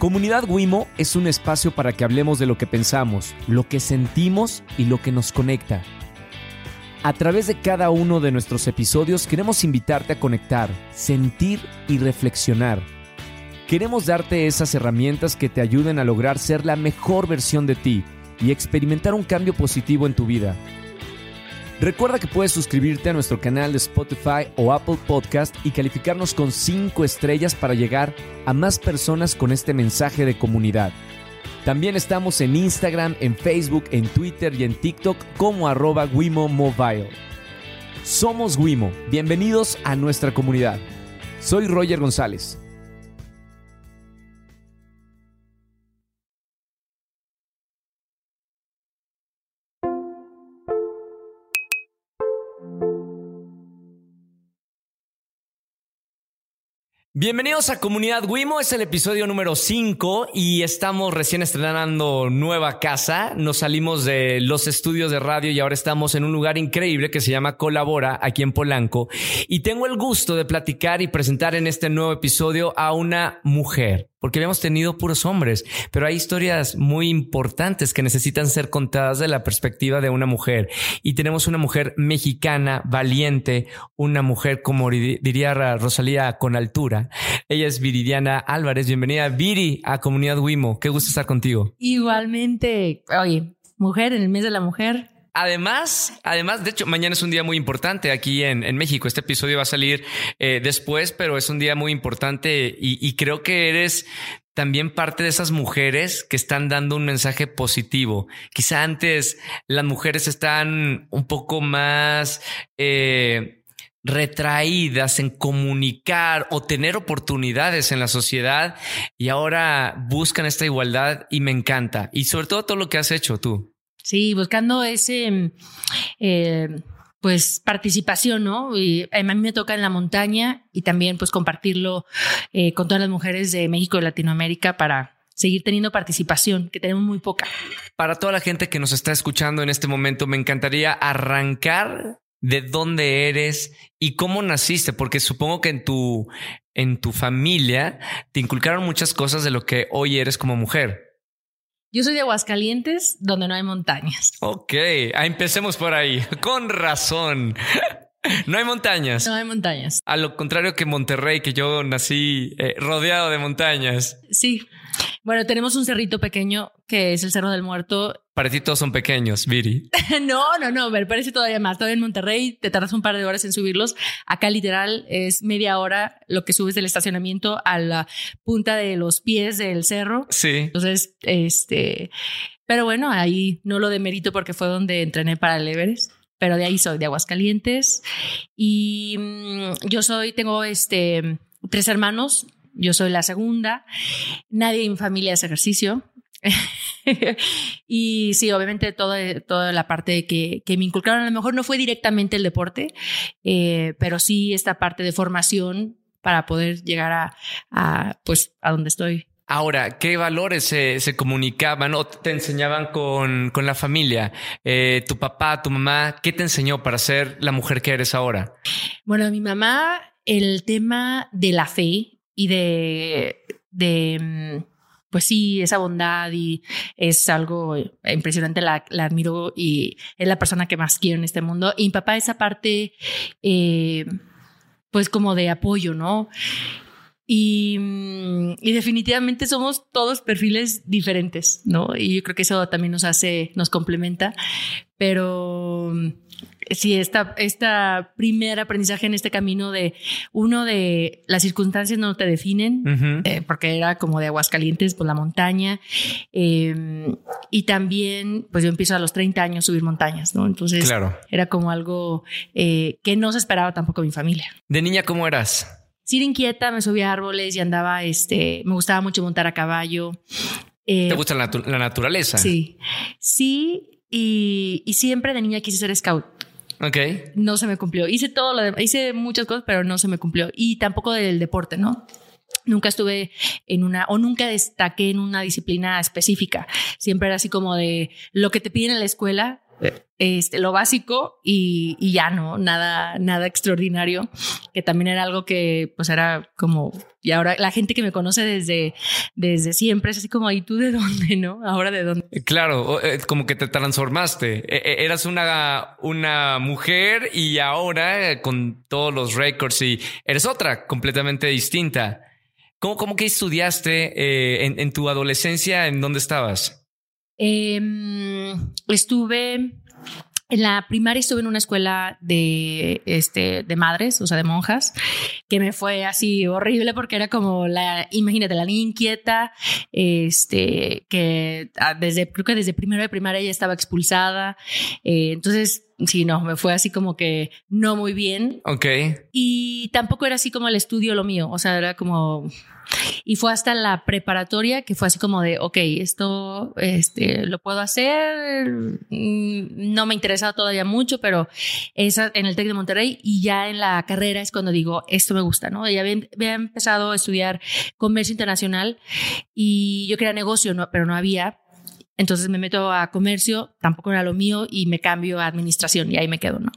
Comunidad Wimo es un espacio para que hablemos de lo que pensamos, lo que sentimos y lo que nos conecta. A través de cada uno de nuestros episodios queremos invitarte a conectar, sentir y reflexionar. Queremos darte esas herramientas que te ayuden a lograr ser la mejor versión de ti y experimentar un cambio positivo en tu vida. Recuerda que puedes suscribirte a nuestro canal de Spotify o Apple Podcast y calificarnos con 5 estrellas para llegar a más personas con este mensaje de comunidad. También estamos en Instagram, en Facebook, en Twitter y en TikTok como arroba Wimo Mobile. Somos Wimo, bienvenidos a nuestra comunidad. Soy Roger González. Bienvenidos a Comunidad Wimo, es el episodio número 5 y estamos recién estrenando nueva casa. Nos salimos de los estudios de radio y ahora estamos en un lugar increíble que se llama Colabora aquí en Polanco. Y tengo el gusto de platicar y presentar en este nuevo episodio a una mujer porque habíamos tenido puros hombres, pero hay historias muy importantes que necesitan ser contadas de la perspectiva de una mujer. Y tenemos una mujer mexicana, valiente, una mujer, como diría Rosalía, con altura. Ella es Viridiana Álvarez. Bienvenida, Viri, a Comunidad Wimo. Qué gusto estar contigo. Igualmente, oye, mujer en el mes de la mujer. Además, además, de hecho, mañana es un día muy importante aquí en, México. Este episodio va a salir eh, después, pero es un día muy importante y, y, creo que eres también parte de esas mujeres que están dando un mensaje positivo. Quizá antes las mujeres están un poco más... Eh, retraídas en comunicar o tener oportunidades en la sociedad y ahora buscan esta igualdad y me encanta. Y sobre todo todo lo que has hecho tú. Sí, buscando ese, mm, eh, pues, participación, ¿no? Y a mí me toca en la montaña y también, pues, compartirlo eh, con todas las mujeres de México y Latinoamérica para seguir teniendo participación, que tenemos muy poca. Para toda la gente que nos está escuchando en este momento, me encantaría arrancar de dónde eres y cómo naciste, porque supongo que en tu, en tu familia te inculcaron muchas cosas de lo que hoy eres como mujer. Yo soy de Aguascalientes, donde no hay montañas. Ok, empecemos por ahí. Con razón. No hay montañas. No hay montañas. A lo contrario que Monterrey, que yo nací eh, rodeado de montañas. Sí. Bueno, tenemos un cerrito pequeño que es el Cerro del Muerto. Para ti todos son pequeños, Viri. no, no, no, me parece todavía más. Todavía en Monterrey te tardas un par de horas en subirlos. Acá literal es media hora lo que subes del estacionamiento a la punta de los pies del cerro. Sí. Entonces, este, pero bueno, ahí no lo demerito porque fue donde entrené para el Everest pero de ahí soy, de Aguascalientes. Y mm, yo soy, tengo este, tres hermanos, yo soy la segunda, nadie en mi familia hace ejercicio. y sí, obviamente toda, toda la parte que, que me inculcaron, a lo mejor no fue directamente el deporte, eh, pero sí esta parte de formación para poder llegar a, a, pues, a donde estoy Ahora, ¿qué valores se, se comunicaban o te enseñaban con, con la familia? Eh, tu papá, tu mamá, ¿qué te enseñó para ser la mujer que eres ahora? Bueno, mi mamá, el tema de la fe y de, de mm, pues sí, esa bondad y es algo impresionante, la, la, admiro y es la persona que más quiero en este mundo. Y mi papá, esa parte, eh, pues como de apoyo, ¿no? Y, mm, y, definitivamente somos todos perfiles diferentes, ¿no? Y yo creo que eso también nos hace, nos complementa. Pero mm, sí, esta, esta primer aprendizaje en este camino de uno de las circunstancias no te definen, eh, porque era como de Aguascalientes por la montaña. Eh, y también, pues yo empiezo a los 30 años a subir montañas, ¿no? Entonces era como algo eh, que no se esperaba tampoco mi familia. ¿De niña cómo eras? sí inquieta, me subía a árboles y andaba, este, me gustaba mucho montar a caballo. ¿Te eh, gusta la, naturaleza? Sí, sí, y, siempre de niña quise ser scout. Ok. No se me cumplió. Hice todo lo demás, hice muchas cosas, pero no se me cumplió. Y tampoco del deporte, ¿no? Nunca estuve en una, o nunca destaqué en una disciplina específica. Siempre era así como de lo que te piden en la escuela, este, lo básico y, ya no, nada, nada extraordinario, que también era algo que pues era como, y ahora la gente que me conoce desde, desde siempre es así como, ¿y tú de dónde, no? Ahora de dónde. Claro, eh, como que te transformaste, e, e, eras una, una mujer y ahora eh, con todos los récords y eres otra completamente distinta. ¿Cómo, cómo que estudiaste eh, en, tu adolescencia? ¿En dónde estabas? Eh, estuve en la primaria estuve en una escuela de, este, de madres, o sea, de monjas, que me fue así horrible porque era como la, imagínate, la niña inquieta, este, que ah, desde, creo que desde primero de primaria ya estaba expulsada. Eh, entonces, sí, no, me fue así como que no muy bien. Ok. Y tampoco era así como el estudio lo mío, o sea, era como y fue hasta la preparatoria que fue así como de, ok, esto este, lo puedo hacer, mm, no me interesa todavía mucho, pero esa en el TEC de Monterrey y ya en la carrera es cuando digo, esto me gusta, ¿no? Ya había, había empezado a estudiar comercio internacional y yo quería negocio, ¿no? pero no había. Entonces me meto a comercio, tampoco era lo mío y me cambio a administración y ahí me quedo, ¿no?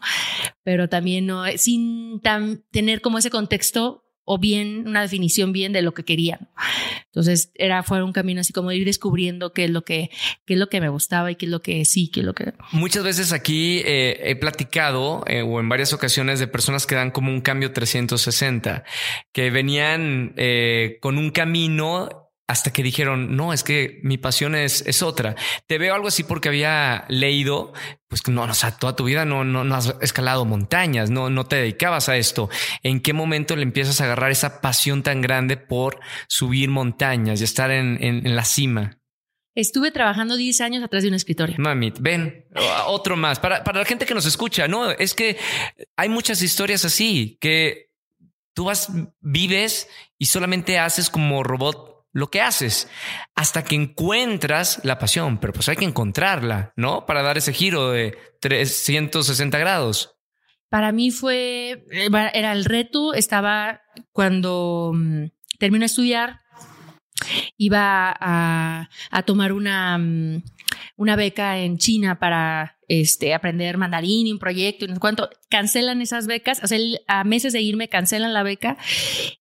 Pero también no, sin tener como ese contexto o bien una definición bien de lo que querían. Entonces era fue un camino así como ir descubriendo qué es lo que qué es lo que me gustaba y qué es lo que sí, qué es lo que Muchas veces aquí eh, he platicado eh, o en varias ocasiones de personas que dan como un cambio 360, que venían eh, con un camino hasta que dijeron, no, es que mi pasión es, es otra. Te veo algo así porque había leído, pues no, o sea, toda tu vida no, no, no, has escalado montañas, no, no te dedicabas a esto. ¿En qué momento le empiezas a agarrar esa pasión tan grande por subir montañas y estar en, en, en la cima? Estuve trabajando 10 años atrás de un escritorio. Mami, ven, otro más. Para, para la gente que nos escucha, no, es que hay muchas historias así que tú vas, vives y solamente haces como robot lo que haces hasta que encuentras la pasión, pero pues hay que encontrarla, ¿no? Para dar ese giro de 360 grados. Para mí fue, eh, era el reto, estaba cuando mm, terminé de estudiar, iba a, a tomar una, mm, una beca en China para este, aprender mandarín y un proyecto y no sé cuánto. Cancelan esas becas, o sea, a meses de irme cancelan la beca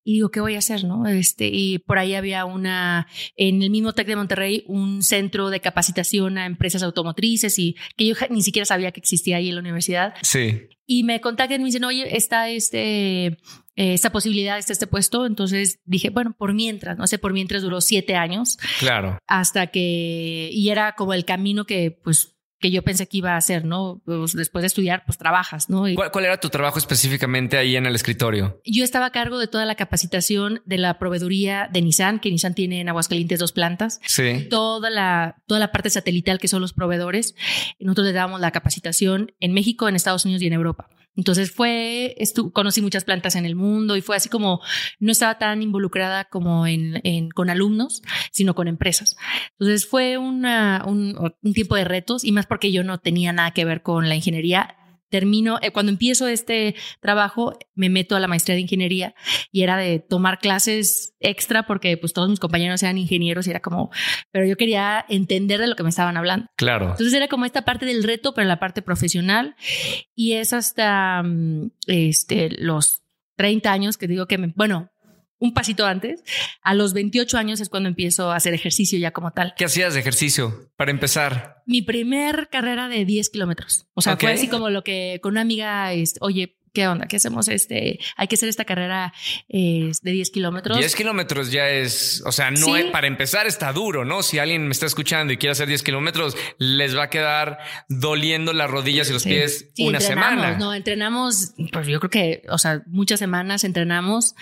y digo, ¿qué voy a hacer? No? Este, y por ahí había una, en el mismo TEC de Monterrey, un centro de capacitación a empresas automotrices y que yo ni siquiera sabía que existía ahí en la universidad. Sí. Y me contactan y me dicen, oye, está este, esta posibilidad, está este puesto. Entonces dije, bueno, por mientras, no sé, por mientras duró siete años. Claro. Hasta que, y era como el camino que, pues, que yo pensé que iba a hacer, ¿no? Pues después de estudiar, pues trabajas, ¿no? Y ¿Cuál, ¿Cuál, era tu trabajo específicamente ahí en el escritorio? Yo estaba a cargo de toda la capacitación de la proveeduría de Nissan, que Nissan tiene en Aguascalientes dos plantas. Sí. Toda la, toda la parte satelital que son los proveedores. Nosotros le dábamos la capacitación en México, en Estados Unidos y en Europa. Entonces fue, conocí muchas plantas en el mundo y fue así como, no estaba tan involucrada como en, en con alumnos, sino con empresas. Entonces fue una, un, un tiempo de retos y más porque yo no tenía nada que ver con la ingeniería termino, eh, cuando empiezo este trabajo, me meto a la maestría de ingeniería y era de tomar clases extra porque pues todos mis compañeros eran ingenieros y era como, pero yo quería entender de lo que me estaban hablando. Claro. Entonces era como esta parte del reto, pero la parte profesional y es hasta mm, este, los 30 años que digo que me, bueno, un pasito antes. A los 28 años es cuando empiezo a hacer ejercicio ya como tal. ¿Qué hacías de ejercicio para empezar? Mi primer carrera de 10 kilómetros. O sea, okay. fue así como lo que con una amiga, es, oye, ¿qué onda? ¿Qué hacemos? Este, hay que hacer esta carrera eh, de 10 kilómetros. 10 kilómetros ya es, o sea, no ¿Sí? es, para empezar está duro, ¿no? Si alguien me está escuchando y quiere hacer 10 kilómetros, les va a quedar doliendo las rodillas y los sí. pies sí, una semana. No, entrenamos, pues yo creo que, o sea, muchas semanas entrenamos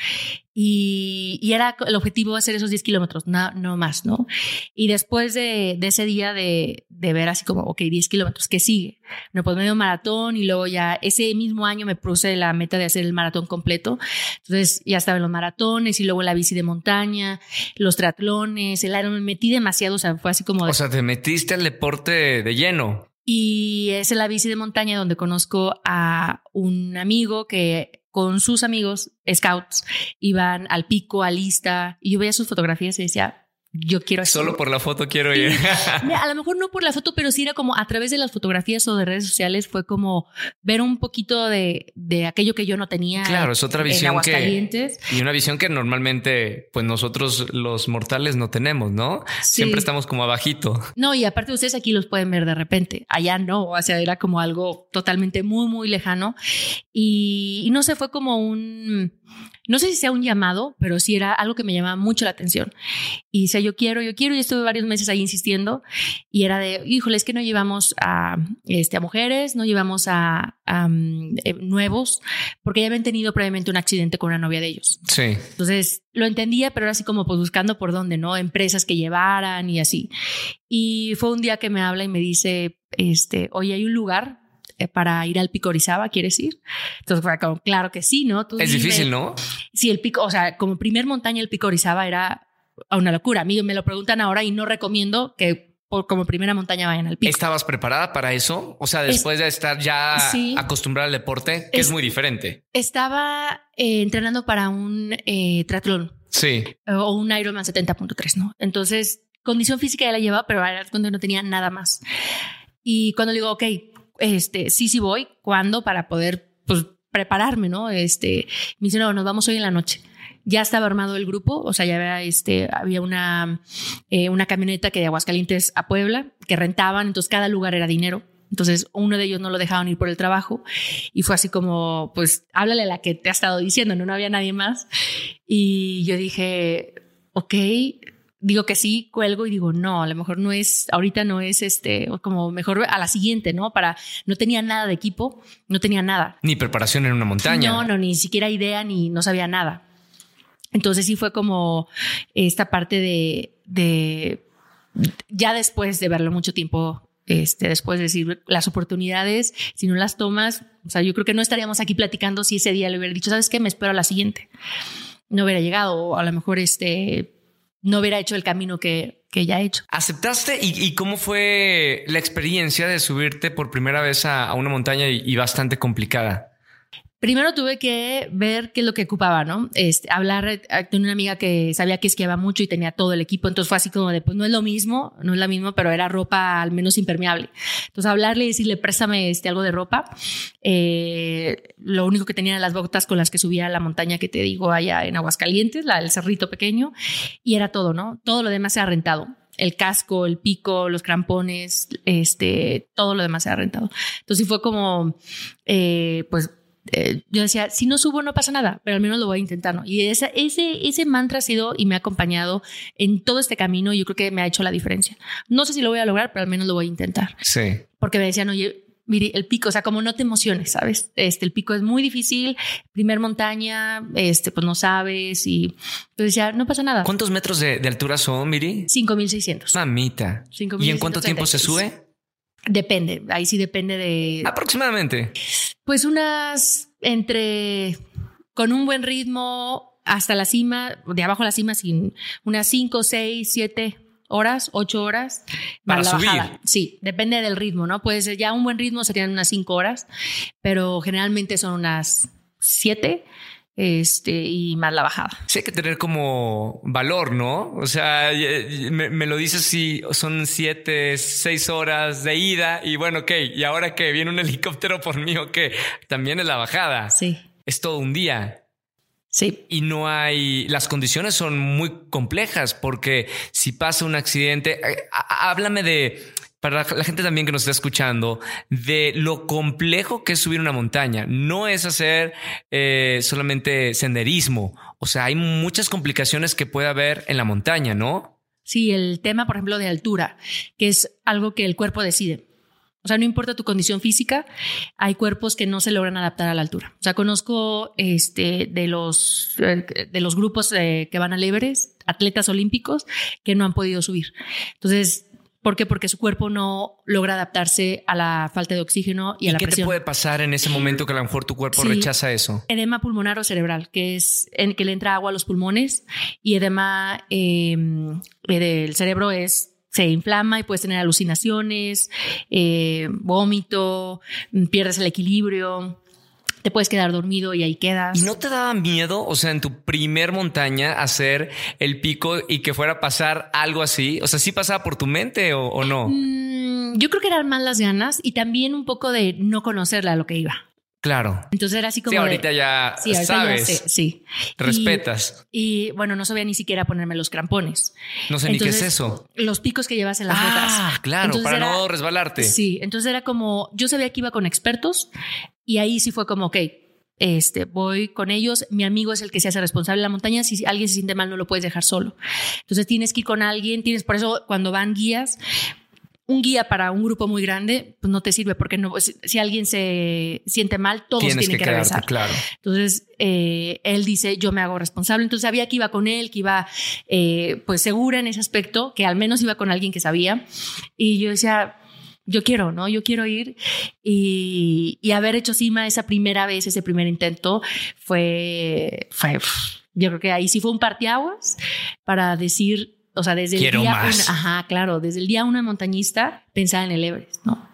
y, y, era el objetivo hacer esos 10 kilómetros, no, no, más, ¿no? Y después de, de ese día de, de, ver así como, ok, 10 kilómetros, ¿qué sigue? Me pues medio maratón y luego ya ese mismo año me puse la meta de hacer el maratón completo. Entonces ya estaba en los maratones y luego la bici de montaña, los triatlones, el Iron, me metí demasiado, o sea, fue así como... De, o sea, te metiste al deporte de lleno. Y es en la bici de montaña donde conozco a un amigo que con sus amigos scouts iban al pico, a lista, y yo veía sus fotografías y decía, yo quiero Solo por la foto quiero ir. a lo mejor no por la foto, pero sí era como a través de las fotografías o de redes sociales fue como ver un poquito de, de aquello que yo no tenía. Claro, es otra visión que y una visión que normalmente pues nosotros los mortales no tenemos, ¿no? Siempre estamos como abajito. No, y aparte ustedes aquí los pueden ver de repente. Allá no, o sea, era como algo totalmente muy muy lejano y, y no sé, fue como un no sé si sea un llamado, pero sí era algo que me llamaba mucho la atención. Y decía, yo quiero, yo quiero, y estuve varios meses ahí insistiendo, y era de, híjole, es que no llevamos a, este, a mujeres, no llevamos a, mm, eh, nuevos, porque ya habían tenido previamente un accidente con una novia de ellos. Sí. Entonces, lo entendía, pero era así como pues buscando por dónde, ¿no? Empresas que llevaran y así. Y fue un día que me habla y me dice, este, oye, hay un lugar para ir al pico Orizaba, ¿quieres ir? Entonces fue como, claro que sí, ¿no? es difícil, ¿no? Sí, el pico, o sea, como primer montaña el pico Orizaba era una locura. A mí me lo preguntan ahora y no recomiendo que por, como primera montaña vayan al pico. ¿Estabas preparada para eso? O sea, después de estar ya acostumbrada al deporte, que es, muy diferente. Estaba eh, entrenando para un eh, triatlón. Sí. O un Ironman 70.3, ¿no? Entonces, condición física ya la llevaba, pero era cuando no tenía nada más. Y cuando le digo, ok, este, sí, sí voy, ¿cuándo? Para poder, pues, prepararme, ¿no? Este, me dice, no, nos vamos hoy en la noche. Ya estaba armado el grupo, o sea, ya había, este, había una, eh, una camioneta que de Aguascalientes a Puebla, que rentaban, entonces cada lugar era dinero. Entonces, uno de ellos no lo dejaban ir por el trabajo y fue así como, pues, háblale a la que te ha estado diciendo, no, no había nadie más. Y yo dije, ok, digo que sí, cuelgo y digo, no, a lo mejor no es, ahorita no es este, como mejor a la siguiente, ¿no? Para, no tenía nada de equipo, no tenía nada. Ni preparación en una montaña. No, no, ni siquiera idea, ni no sabía nada. Entonces sí fue como esta parte de, de ya después de verlo mucho tiempo, este, después de decir las oportunidades, si no las tomas, o sea, yo creo que no estaríamos aquí platicando si ese día le hubiera dicho, ¿sabes qué? Me espero a la siguiente. No hubiera llegado, o a lo mejor este, no hubiera hecho el camino que, que ya he hecho. ¿Aceptaste? ¿Y, cómo fue la experiencia de subirte por primera vez a, una montaña y bastante complicada? Primero tuve que ver qué es lo que ocupaba, ¿no? Este, hablar, eh, con una amiga que sabía que esquiaba mucho y tenía todo el equipo, entonces fue así como de, pues no es lo mismo, no es la misma, pero era ropa al menos impermeable. Entonces hablarle y decirle, préstame este, algo de ropa. Eh, lo único que tenía eran las botas con las que subía a la montaña que te digo allá en Aguascalientes, la del cerrito pequeño, y era todo, ¿no? Todo lo demás se ha rentado el casco, el pico, los crampones, este, todo lo demás se ha rentado. Entonces fue como, eh, pues eh, yo decía, si no subo no pasa nada, pero al menos lo voy a intentar, ¿no? Y ese, ese, ese mantra ha sido y me ha acompañado en todo este camino y yo creo que me ha hecho la diferencia. No sé si lo voy a lograr, pero al menos lo voy a intentar. Sí. Porque me decían, oye, mire, el pico, o sea, como no te emociones, ¿sabes? Este, el pico es muy difícil, primer montaña, este, pues no sabes y entonces decía, no pasa nada. ¿Cuántos metros de, altura son, Miri? 5.600. Mamita. ¿Y en cuánto tiempo se sube? Depende, ahí sí depende de... Aproximadamente. Pues unas entre, con un buen ritmo hasta la cima, de abajo a la cima, sin unas 5, 6, 7 horas, 8 horas. Para subir. Sí, depende del ritmo, ¿no? Puede ser ya un buen ritmo serían unas 5 horas, pero generalmente son unas 7 este, y más la bajada. Sí, hay que tener como valor, ¿no? O sea, me, lo dices si son siete, seis horas de ida y bueno, ok, y ahora que viene un helicóptero por mí o también es la bajada. Sí. Es todo un día. Sí. Y no hay, las condiciones son muy complejas porque si pasa un accidente, eh, háblame de, para la gente también que nos está escuchando, de lo complejo que es subir una montaña. No es hacer eh, solamente senderismo. O sea, hay muchas complicaciones que puede haber en la montaña, ¿no? Sí, el tema, por ejemplo, de altura, que es algo que el cuerpo decide. O sea, no importa tu condición física, hay cuerpos que no se logran adaptar a la altura. O sea, conozco este, de, los, de los grupos eh, que van al Everest, atletas olímpicos, que no han podido subir. Entonces, ¿Por qué? Porque su cuerpo no logra adaptarse a la falta de oxígeno y, a la presión. ¿Qué te puede pasar en ese momento que a lo mejor tu cuerpo rechaza eso? Edema pulmonar o cerebral, que es en que le entra agua a los pulmones y edema em, del cerebro es se inflama y puedes tener alucinaciones, eh, vómito, pierdes el equilibrio. Te puedes quedar dormido y ahí quedas. ¿Y no te daba miedo, o sea, en tu primer montaña hacer el pico y que fuera a pasar algo así? O sea, ¿sí pasaba por tu mente o, no? Mm, yo creo que eran más las ganas y también un poco de no conocerla a lo que iba. Claro. Entonces era así como. Sí, ahorita ya sabes. sí. Respetas. Y, bueno, no sabía ni siquiera ponerme los crampones. No sé ni qué es eso. Los picos que llevas en las ah, claro, para no resbalarte. Sí, entonces era como. Yo sabía que iba con expertos y ahí sí fue como, ok, este, voy con ellos, mi amigo es el que se hace responsable de la montaña, si alguien se siente mal no lo puedes dejar solo. Entonces tienes que ir con alguien, tienes, por eso cuando van guías, un guía para un grupo muy grande, pues no te sirve porque no, si, alguien se siente mal, todos tienen que, regresar. Claro. Entonces, eh, él dice, yo me hago responsable. Entonces sabía que iba con él, que iba eh, pues segura en ese aspecto, que al menos iba con alguien que sabía. Y yo decía, yo quiero, ¿no? Yo quiero ir y, haber hecho cima esa primera vez, ese primer intento, fue, fue, yo creo que ahí sí fue un parteaguas para decir, o sea, desde el día ajá, claro, desde el día una montañista pensaba en el Everest, ¿no?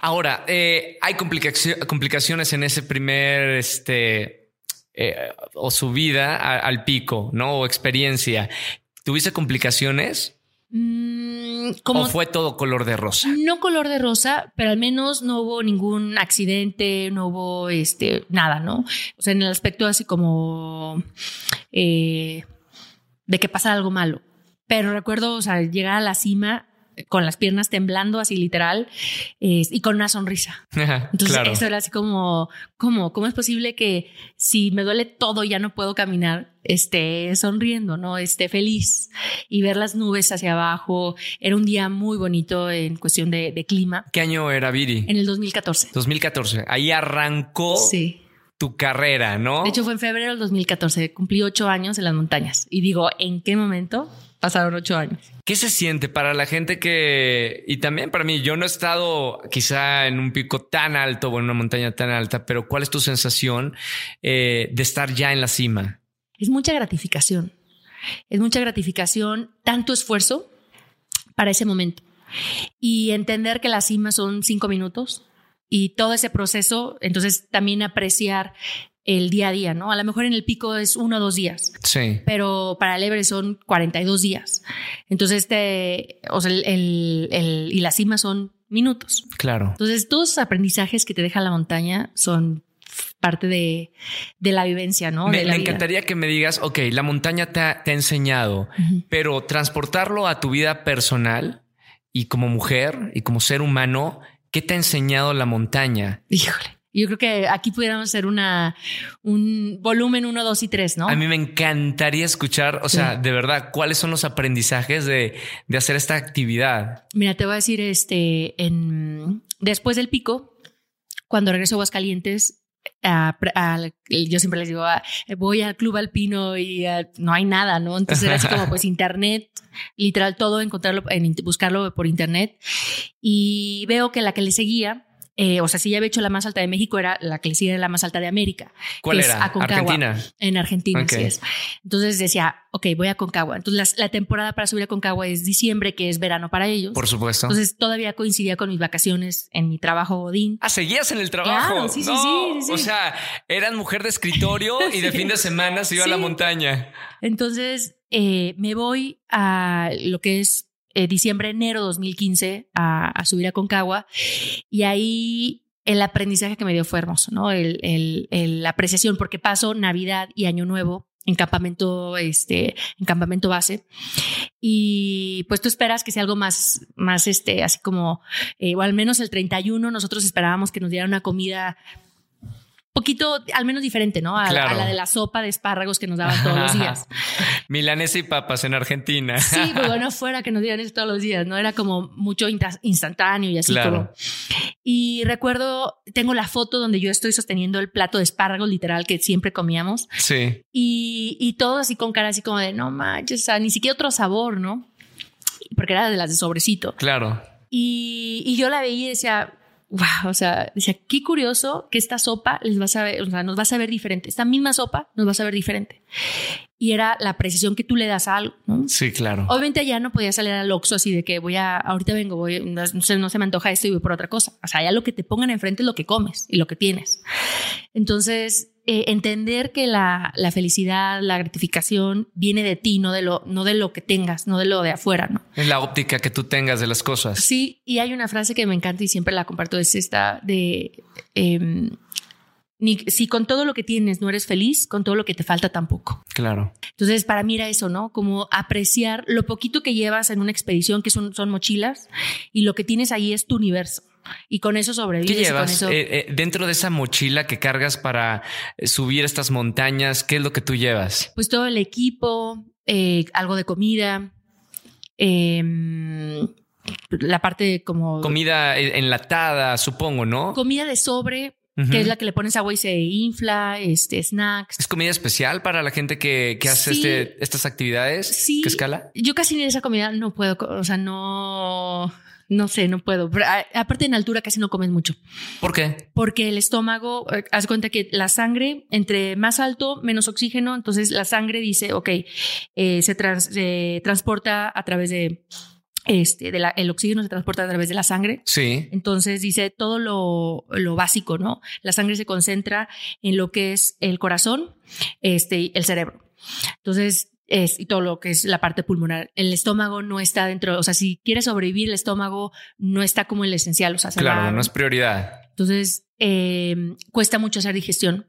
Ahora, eh, hay complicaciones en ese primer, este, eh, o subida al pico, ¿no? O experiencia. ¿Tuviste complicaciones? Mm, ¿O fue todo color de rosa? No color de rosa, pero al menos no hubo ningún accidente, no hubo este, nada, ¿no? O sea, en el aspecto así como eh, de que pasa algo malo. Pero recuerdo, o sea, llegar a la cima con las piernas temblando así literal y con una sonrisa. Entonces eso era así como, ¿cómo? ¿Cómo es posible que si me duele todo ya no puedo caminar, esté sonriendo, no esté feliz y ver las nubes hacia abajo? Era un día muy bonito en cuestión de, clima. ¿Qué año era Viri? En el 2014. 2014. Ahí arrancó. tu carrera, ¿no? De hecho, fue en febrero del 2014. Cumplí ocho años en las montañas. Y digo, ¿en qué momento pasaron ocho años. ¿Qué se siente para la gente que, y también para mí, yo no he estado quizá en un pico tan alto o en una montaña tan alta, pero ¿cuál es tu sensación eh, de estar ya en la cima? Es mucha gratificación. Es mucha gratificación, tanto esfuerzo para ese momento. Y entender que la cima son cinco minutos y todo ese proceso, entonces también apreciar el día a día, ¿no? A lo mejor en el pico es uno o dos días. Sí. Pero para el Everest son 42 días. Entonces, este, o sea, el, el, y la cima son minutos. Claro. Entonces, todos los aprendizajes que te deja la montaña son parte de, de la vivencia, ¿no? Me, encantaría que me digas, ok, la montaña te ha, te ha enseñado, pero transportarlo a tu vida personal y como mujer y como ser humano, ¿qué te ha enseñado la montaña? Híjole. Yo creo que aquí pudiéramos hacer una, un volumen 1, 2 y 3, ¿no? A mí me encantaría escuchar, o sea, de verdad, cuáles son los aprendizajes de, de, hacer esta actividad. Mira, te voy a decir, este, en, después del pico, cuando regreso a Aguascalientes, yo siempre les digo, ah, voy al club alpino y no hay nada, ¿no? Entonces era así como pues internet, literal todo, encontrarlo, en, buscarlo por internet. Y veo que la que le seguía eh, o sea, si ya había hecho la más alta de México, era la que le sigue la más alta de América. ¿Cuál era? Argentina. En Argentina, sí es. Entonces decía, ok, voy a Concagua. Entonces la, temporada para subir a Concagua es diciembre, que es verano para ellos. Por supuesto. Entonces todavía coincidía con mis vacaciones en mi trabajo Odín. Ah, seguías en el trabajo. sí, sí, sí, O sea, eran mujer de escritorio y de fin de semana se iba a la montaña. Entonces eh, me voy a lo que es eh, diciembre, enero 2015 a, subir a Concagua y ahí el aprendizaje que me dio fue hermoso, ¿no? El, el, la apreciación, porque paso Navidad y Año Nuevo en campamento, este, en campamento base. Y pues tú esperas que sea algo más, más, este, así como, eh, o al menos el 31, nosotros esperábamos que nos dieran una comida poquito, al menos diferente, ¿no? A, la de la sopa de espárragos que nos daban todos los días. Milanesa y papas en Argentina. Sí, pues bueno, fuera que nos dieran eso todos los días, ¿no? Era como mucho instantáneo y así como. Y recuerdo, tengo la foto donde yo estoy sosteniendo el plato de espárragos literal que siempre comíamos. Sí. Y, y todo así con cara así como de, no manches, o sea, ni siquiera otro sabor, ¿no? Porque era de las de sobrecito. Claro. Y, y yo la veía y decía, wow, o sea, decía, qué curioso que esta sopa les va a saber, o sea, nos va a saber diferente. Esta misma sopa nos va a saber diferente. Y era la precisión que tú le das a algo, ¿no? Sí, claro. Obviamente allá no podía salir al Oxxo así de que voy a, ahorita vengo, voy, no, se me antoja esto y voy por otra cosa. O sea, ya lo que te pongan enfrente es lo que comes y lo que tienes. Entonces, eh, entender que la, la, felicidad, la gratificación viene de ti, no de, lo, no de lo que tengas, no de lo de afuera, ¿no? Es la óptica que tú tengas de las cosas. Sí, y hay una frase que me encanta y siempre la comparto, es esta de... Eh, ni, si con todo lo que tienes no eres feliz, con todo lo que te falta tampoco. Claro. Entonces, para mí era eso, ¿no? Como apreciar lo poquito que llevas en una expedición, que son, son mochilas, y lo que tienes ahí es tu universo. Y con eso sobrevives. ¿Qué llevas eh, eh, dentro de esa mochila que cargas para eh, subir estas montañas? ¿Qué es lo que tú llevas? Pues todo el equipo, algo de comida, em, la parte como... Comida enlatada, supongo, ¿no? Comida de sobre, que es la que le pones agua y se infla, este, snacks. ¿Es comida especial para la gente que, hace este, estas actividades? Sí. ¿Qué escala? Yo casi ni esa comida no puedo, o sea, no, no sé, no puedo. aparte en altura casi no comes mucho. ¿Por qué? Porque el estómago, eh, haz cuenta que la sangre, entre más alto, menos oxígeno, entonces la sangre dice, ok, eh, se, se transporta a través de este, de el oxígeno se transporta a través de la sangre. Sí. Entonces dice todo lo, lo, básico, ¿no? La sangre se concentra en lo que es el corazón, este, el cerebro. Entonces, es, y todo lo que es la parte pulmonar. El estómago no está dentro, o sea, si quieres sobrevivir, el estómago no está como el esencial, o sea, claro, no es prioridad. Entonces, eh, cuesta mucho hacer digestión.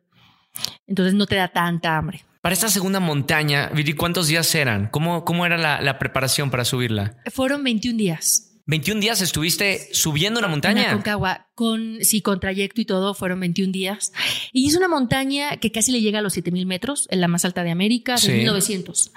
Entonces no te da tanta hambre. Para esta segunda montaña, Viri, ¿cuántos días eran? ¿Cómo, cómo era la, preparación para subirla? Fueron 21 días. 21 días estuviste subiendo una montaña. Con Concagua, con, sí, con trayecto y todo, fueron 21 días. Y es una montaña que casi le llega a los 7000 metros, en la más alta de América, de 1900.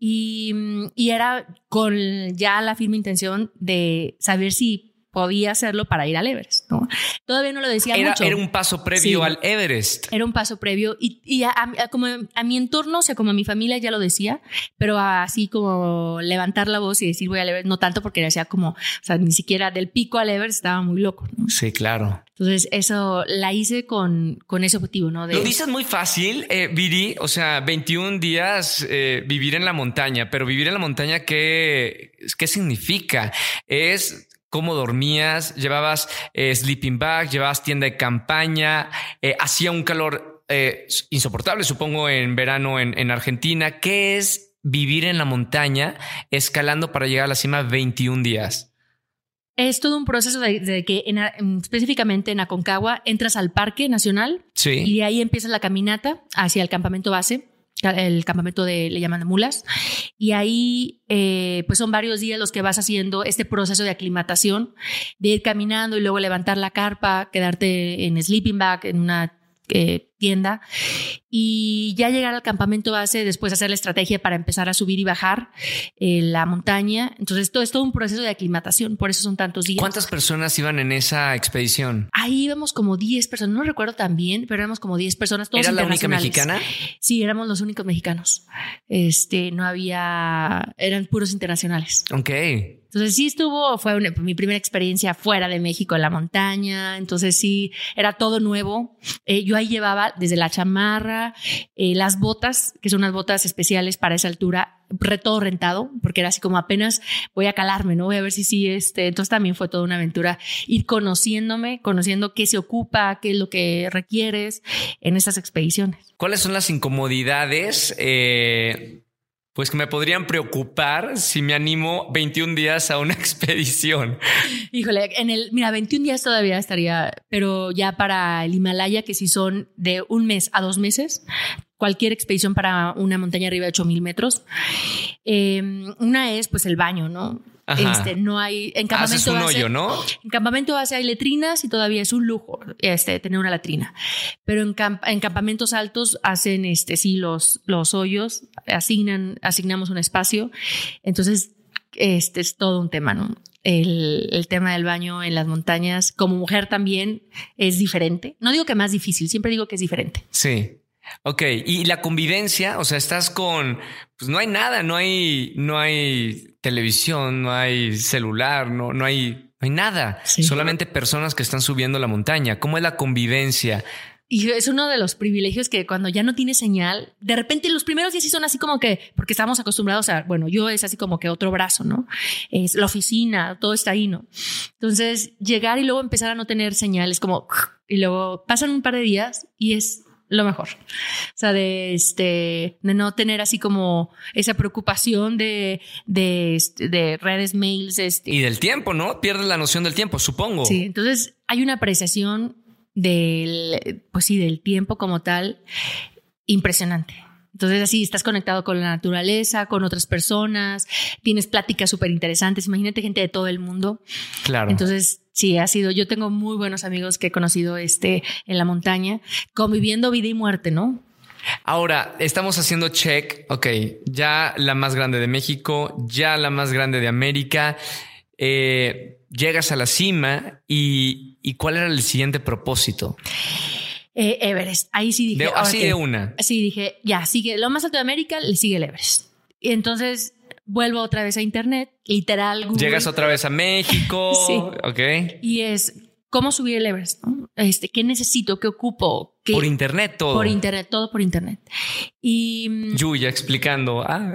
Y, y era con ya la firme intención de saber si podía hacerlo para ir al Everest. ¿no? Todavía no lo decía era, mucho. Era un paso previo al Everest. Era un paso previo y, y a, como a mi entorno, o sea, como a mi familia ya lo decía, pero así como levantar la voz y decir voy al Everest, no tanto porque decía como, o sea, ni siquiera del pico al Everest estaba muy loco. Sí, claro. Entonces, eso la hice con, con ese objetivo, ¿no? De... Lo dices muy fácil, eh, Viri, o sea, 21 días eh, vivir en la montaña, pero vivir en la montaña, ¿qué, qué significa? Es cómo dormías, llevabas eh, sleeping bag, llevabas tienda de campaña, eh, hacía un calor eh, insoportable, supongo, en verano en, Argentina. ¿Qué es vivir en la montaña escalando para llegar a la cima 21 días? Es todo un proceso de, que específicamente en Aconcagua entras al Parque Nacional y ahí empieza la caminata hacia el campamento base el campamento de, le llaman de mulas, y ahí eh, pues son varios días los que vas haciendo este proceso de aclimatación, de ir caminando y luego levantar la carpa, quedarte en sleeping bag, en una eh, tienda y ya llegar al campamento base, después hacer la estrategia para empezar a subir y bajar eh, la montaña. Entonces, todo es todo un proceso de aclimatación, por eso son tantos días. ¿Cuántas personas iban en esa expedición? Ahí íbamos como 10 personas, no recuerdo tan bien, pero éramos como 10 personas. Todos ¿Era la única mexicana? Sí, éramos los únicos mexicanos. Este, no había, eran puros internacionales. Ok. Entonces sí estuvo, fue mi primera experiencia fuera de México en la montaña, entonces sí, era todo nuevo. Eh, yo ahí llevaba desde la chamarra, eh, las botas, que son unas botas especiales para esa altura, todo rentado, porque era así como apenas voy a calarme, ¿no? Voy a ver si sí, este, entonces también fue toda una aventura ir conociéndome, conociendo qué se ocupa, qué es lo que requieres en esas expediciones. ¿Cuáles son las incomodidades eh, pues que me podrían preocupar si me animo 21 días a una expedición. Híjole, en el, mira, 21 días todavía estaría, pero ya para el Himalaya, que si son de un mes a dos meses, cualquier expedición para una montaña arriba de 8000 metros. Em, una es pues el baño, ¿no? Este, no hay en campamento un hoyo, ¿no? En campamento base hay letrinas y todavía es un lujo este, tener una letrina. Pero en, en campamentos altos hacen este sí los, los hoyos, asignan, asignamos un espacio. Entonces, este es todo un tema, ¿no? El, el, tema del baño en las montañas, como mujer también es diferente. No digo que más difícil, siempre digo que es diferente. Sí. Ok, y la convivencia, o sea, estás con, pues no hay nada, no hay, no hay televisión, no hay celular, no, no hay, no hay nada, solamente personas que están subiendo la montaña. ¿Cómo es la convivencia Y es uno de los privilegios que cuando ya no tiene señal, de repente los primeros días sí son así como que, porque estamos acostumbrados a, bueno, yo es así como que otro brazo, ¿no? Es la oficina, todo está ahí, ¿no? Entonces, llegar y luego empezar a no tener señales como, y luego pasan un par de días y es lo mejor. O sea, de, este, de no tener así como esa preocupación de, de, este, de redes, mails. Este. Y del tiempo, ¿no? Pierdes la noción del tiempo, supongo. Sí, entonces hay una apreciación del, pues sí, del tiempo como tal impresionante. Entonces así estás conectado con la naturaleza, con otras personas, tienes pláticas súper interesantes, imagínate gente de todo el mundo. Claro. Entonces sí, ha sido, yo tengo muy buenos amigos que he conocido este, en la montaña, conviviendo vida y muerte, ¿no? Ahora, estamos haciendo check, ok, ya la más grande de México, ya la más grande de América. Eh, llegas a la cima y, y ¿cuál era el siguiente propósito? Eh, Everest. Ahí sí dije. De, así de una. Sí, dije, ya, sigue lo más alto de América, le sigue el Everest. Y entonces vuelvo otra vez a Internet, literal. Llegas otra vez a México. sí. Ok. Y es, ¿cómo subir el Everest? Este, ¿Qué necesito? ¿Qué ocupo? ¿Qué? Por internet todo. Por internet, todo por internet. Y. Mm, Yuya explicando. Ah,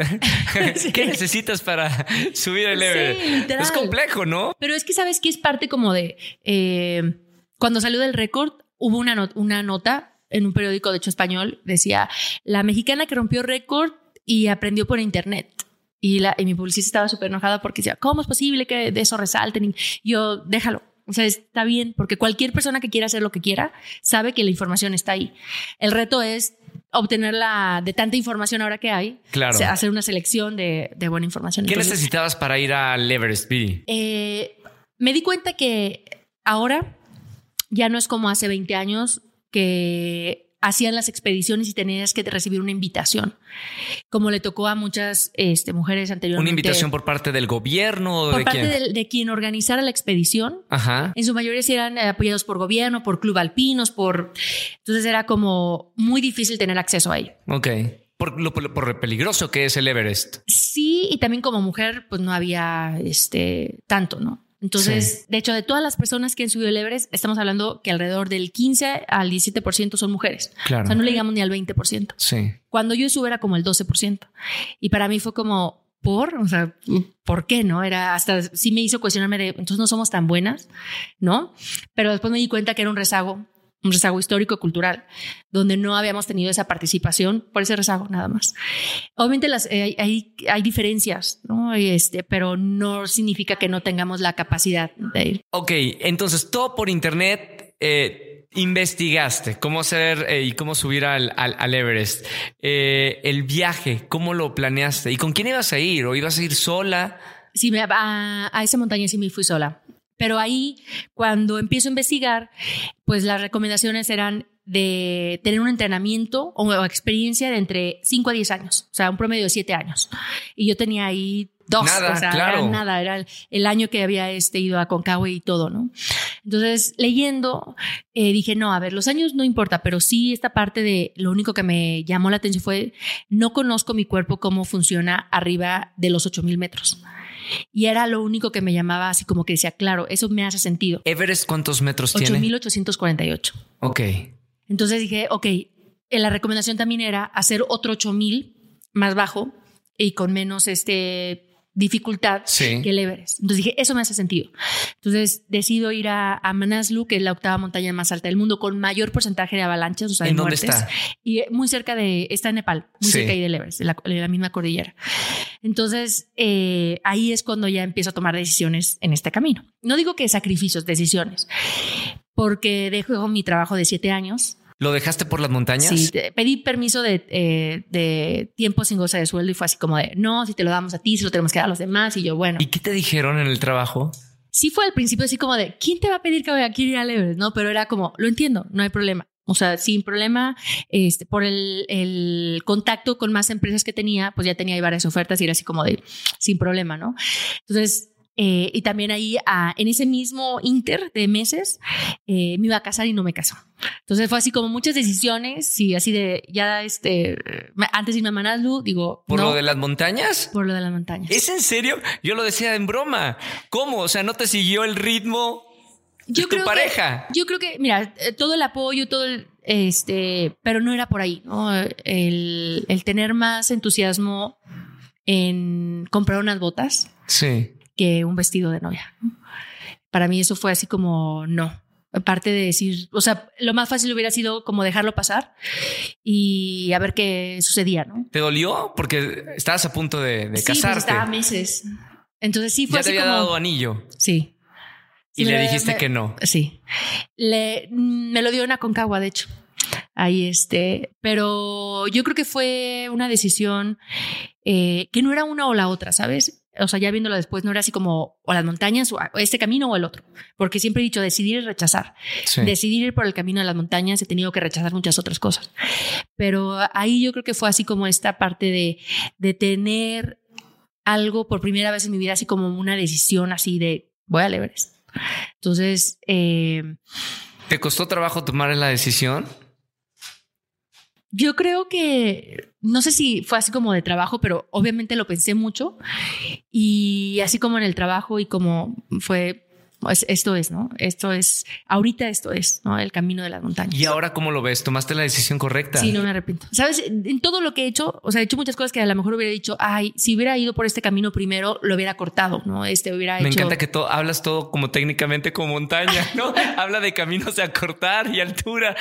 ¿Qué necesitas para subir el Everest? Sí, literal. Es complejo, ¿no? Pero es que sabes que es parte como de. Eh, cuando salió del récord, hubo una, una nota en un periódico, de hecho español, decía: La mexicana que rompió récord y aprendió por internet. Y, la, y mi publicista estaba súper enojada porque decía, ¿cómo es posible que de eso resalten? Y yo, déjalo. O sea, está bien, porque cualquier persona que quiera hacer lo que quiera sabe que la información está ahí. El reto es obtenerla de tanta información ahora que hay. Claro. hacer una selección de, de buena información. ¿Qué Entonces, necesitabas para ir al Everest, eh, me di cuenta que ahora ya no es como hace 20 años que hacían las expediciones y tenías que recibir una invitación, como le tocó a muchas este, mujeres anteriormente. ¿Una invitación por parte del gobierno? por de parte quién? De, quien organizara la expedición. Ajá. En su mayoría eran apoyados por gobierno, por club alpinos, por... Entonces era como muy difícil tener acceso a ello. Ok. Por lo, por lo, peligroso que es el Everest. Sí, y también como mujer, pues no había este tanto, ¿no? Entonces, de hecho, de todas las personas que han subido el Everest, estamos hablando que alrededor del 15 al 17% son mujeres. Claro. O sea, no le digamos ni al 20%. Sí. Cuando yo sube era como el 12%. Y para mí fue como, ¿por? O sea, ¿por qué no? Era hasta sí me hizo cuestionarme de, entonces no somos tan buenas, ¿no? Pero después me di cuenta que era un rezago un rezago histórico cultural, donde no habíamos tenido esa participación por ese rezago nada más. Obviamente las, eh, hay, hay, diferencias, ¿no? Este, pero no significa que no tengamos la capacidad de ir. Ok, entonces todo por internet. Eh, investigaste cómo hacer eh, y cómo subir al, al, al Everest. Eh, el viaje, ¿cómo lo planeaste? ¿Y con quién ibas a ir? ¿O ibas a ir sola? Sí, me, a, a esa montaña sí me fui sola. Pero ahí, cuando empiezo a investigar, pues las recomendaciones eran de tener un entrenamiento o experiencia de entre 5 a 10 años, o sea, un promedio de 7 años. Y yo tenía ahí dos, nada, o sea, claro. era nada, era el, año que había este, ido a Concagua y todo, ¿no? Entonces, leyendo, eh, dije, no, a ver, los años no importa, pero sí esta parte de lo único que me llamó la atención fue, no conozco mi cuerpo cómo funciona arriba de los 8000 metros. Y era lo único que me llamaba así como que decía, claro, eso me hace sentido. ¿Everest cuántos metros tiene? 8848. Ok. Entonces dije, ok, la recomendación también era hacer otro 8000 más bajo y con menos este dificultad sí. que el Everest. Entonces dije, eso me hace sentido. Entonces decido ir a, a, Manaslu, que es la octava montaña más alta del mundo, con mayor porcentaje de avalanchas, o sea, ¿En de dónde muertes. está? Y muy cerca de, está en Nepal, muy Sí. cerca ahí del Everest, de la, de la misma cordillera. Entonces eh, ahí es cuando ya empiezo a tomar decisiones en este camino. No digo que sacrificios, decisiones, porque dejo mi trabajo de siete años ¿Lo dejaste por las montañas? Sí, pedí permiso de, eh, de tiempo sin goza de sueldo y fue así como de, no, si te lo damos a ti, si lo tenemos que dar a los demás. Y yo, bueno, ¿Y qué te dijeron en el trabajo? sí fue al principio así como de, ¿quién te va a pedir que vaya a ir al Everest? No, pero era como, lo entiendo, no hay problema. O sea, sin problema, este, por el, el contacto con más empresas que tenía, pues ya tenía ahí varias ofertas y era así como de, sin problema, ¿no? Entonces, eh, y también ahí, ah, en ese mismo inter de meses, eh, me iba a casar y no me casó. Entonces fue así como muchas decisiones y así de, ya este, antes de irme a Manaslu, digo, ¿Por no, lo de las montañas? por lo de las montañas. ¿Es en serio? Yo lo decía en broma. ¿Cómo? O sea, ¿no te siguió el ritmo de Yo tu creo que- pareja? Yo creo que, mira, eh, todo el apoyo, todo el, este, pero no era por ahí, ¿no? El, el tener más entusiasmo en comprar unas botas Sí. Que un vestido de novia. ¿no? Para mí eso fue así como no. Aparte de decir, o sea, lo más fácil hubiera sido como dejarlo pasar y a ver qué sucedía, ¿no? ¿Te dolió? Porque estabas a punto de, de sí, pues casarte. estaba meses. Entonces sí fue ya te así había como dado anillo sí. y le dijiste me- que no. Sí. Le, mm, me lo dio una concagua, de hecho. Ahí este, pero yo creo que fue una decisión eh, que no era una o la otra, ¿sabes? O sea, ya viéndolo después, no era así como o las montañas o este camino o el otro, porque siempre he dicho decidir y rechazar. Sí. Decidir ir por el camino de las montañas, he tenido que rechazar muchas otras cosas. Pero ahí yo creo que fue así como esta parte de, de tener algo por primera vez en mi vida, así como una decisión así de voy al Everest. Entonces, eh, ¿Te costó trabajo tomar la decisión? Yo creo que no sé si fue así como de trabajo, pero obviamente lo pensé mucho. Y así como en el trabajo y como fue, pues esto es, ¿no? Esto es, ahorita esto es, ¿no? El camino de las montañas. ¿Y ahora cómo lo ves? ¿Tomaste la decisión correcta? Sí, no me arrepiento. Sabes, en todo lo que he hecho, o sea, he hecho muchas cosas que a lo mejor hubiera dicho, ay, si hubiera ido por este camino primero, lo hubiera cortado, ¿no? Este hubiera Me hecho. encanta que todo, hablas todo como técnicamente como montaña, ¿no? Habla de caminos a cortar y altura.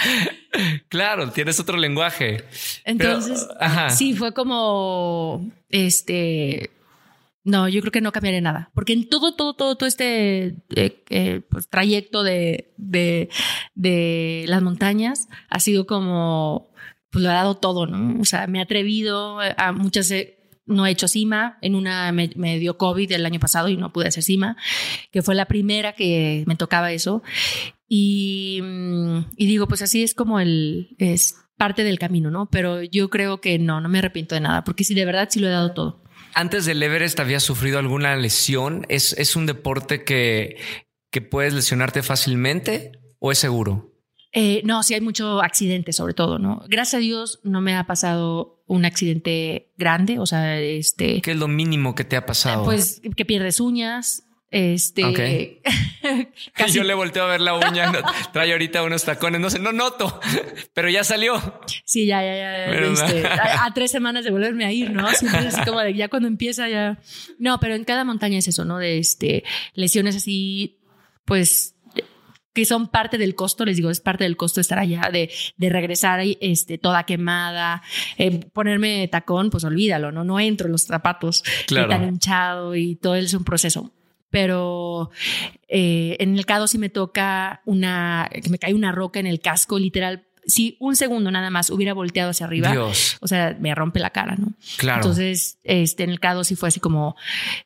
Claro, tienes otro lenguaje. Pero, Entonces, ajá. sí, fue como, este, no, yo creo que no cambiaré nada, porque en todo, todo, todo, todo este eh, eh, pues, trayecto de, de, las montañas ha sido como, pues lo he dado todo, ¿no? O sea, me he atrevido a muchas... eh, no he hecho cima, en una me, dio COVID el año pasado y no pude hacer cima, que fue la primera que me tocaba eso. Y, y digo, pues así es como el, es parte del camino, ¿no? Pero yo creo que no, no me arrepiento de nada, porque sí, de verdad sí lo he dado todo. Antes del Everest, ¿habías sufrido alguna lesión? ¿Es, es un deporte que, que puedes lesionarte fácilmente o es seguro? Eh, no, sí hay mucho accidente, sobre todo, ¿no? Gracias a Dios no me ha pasado un accidente grande, o sea, este, ¿Qué es lo mínimo que te ha pasado? pues que pierdes uñas, este, Ok. casi Yo le volteo a ver la uña, no- trae ahorita unos tacones, no sé, no noto, pero ya salió. Sí, ya, ya, ya. Este, a, a tres semanas de volverme a ir, ¿no? Siempre así como de ya cuando empieza ya. No, pero en cada montaña es eso, ¿no? De este, lesiones así, pues que son parte del costo, les digo, es parte del costo estar allá, de, de regresar este, toda quemada, eh, ponerme tacón, pues olvídalo, ¿no? No entro en los zapatos Claro. tan hinchado y todo es un proceso. Pero eh, en el caso sí me toca una, que me cae una roca en el casco, literal. Si un segundo nada más hubiera volteado hacia arriba, Dios, o sea, me rompe la cara, ¿no? claro. Entonces, este, en el caso sí fue así como,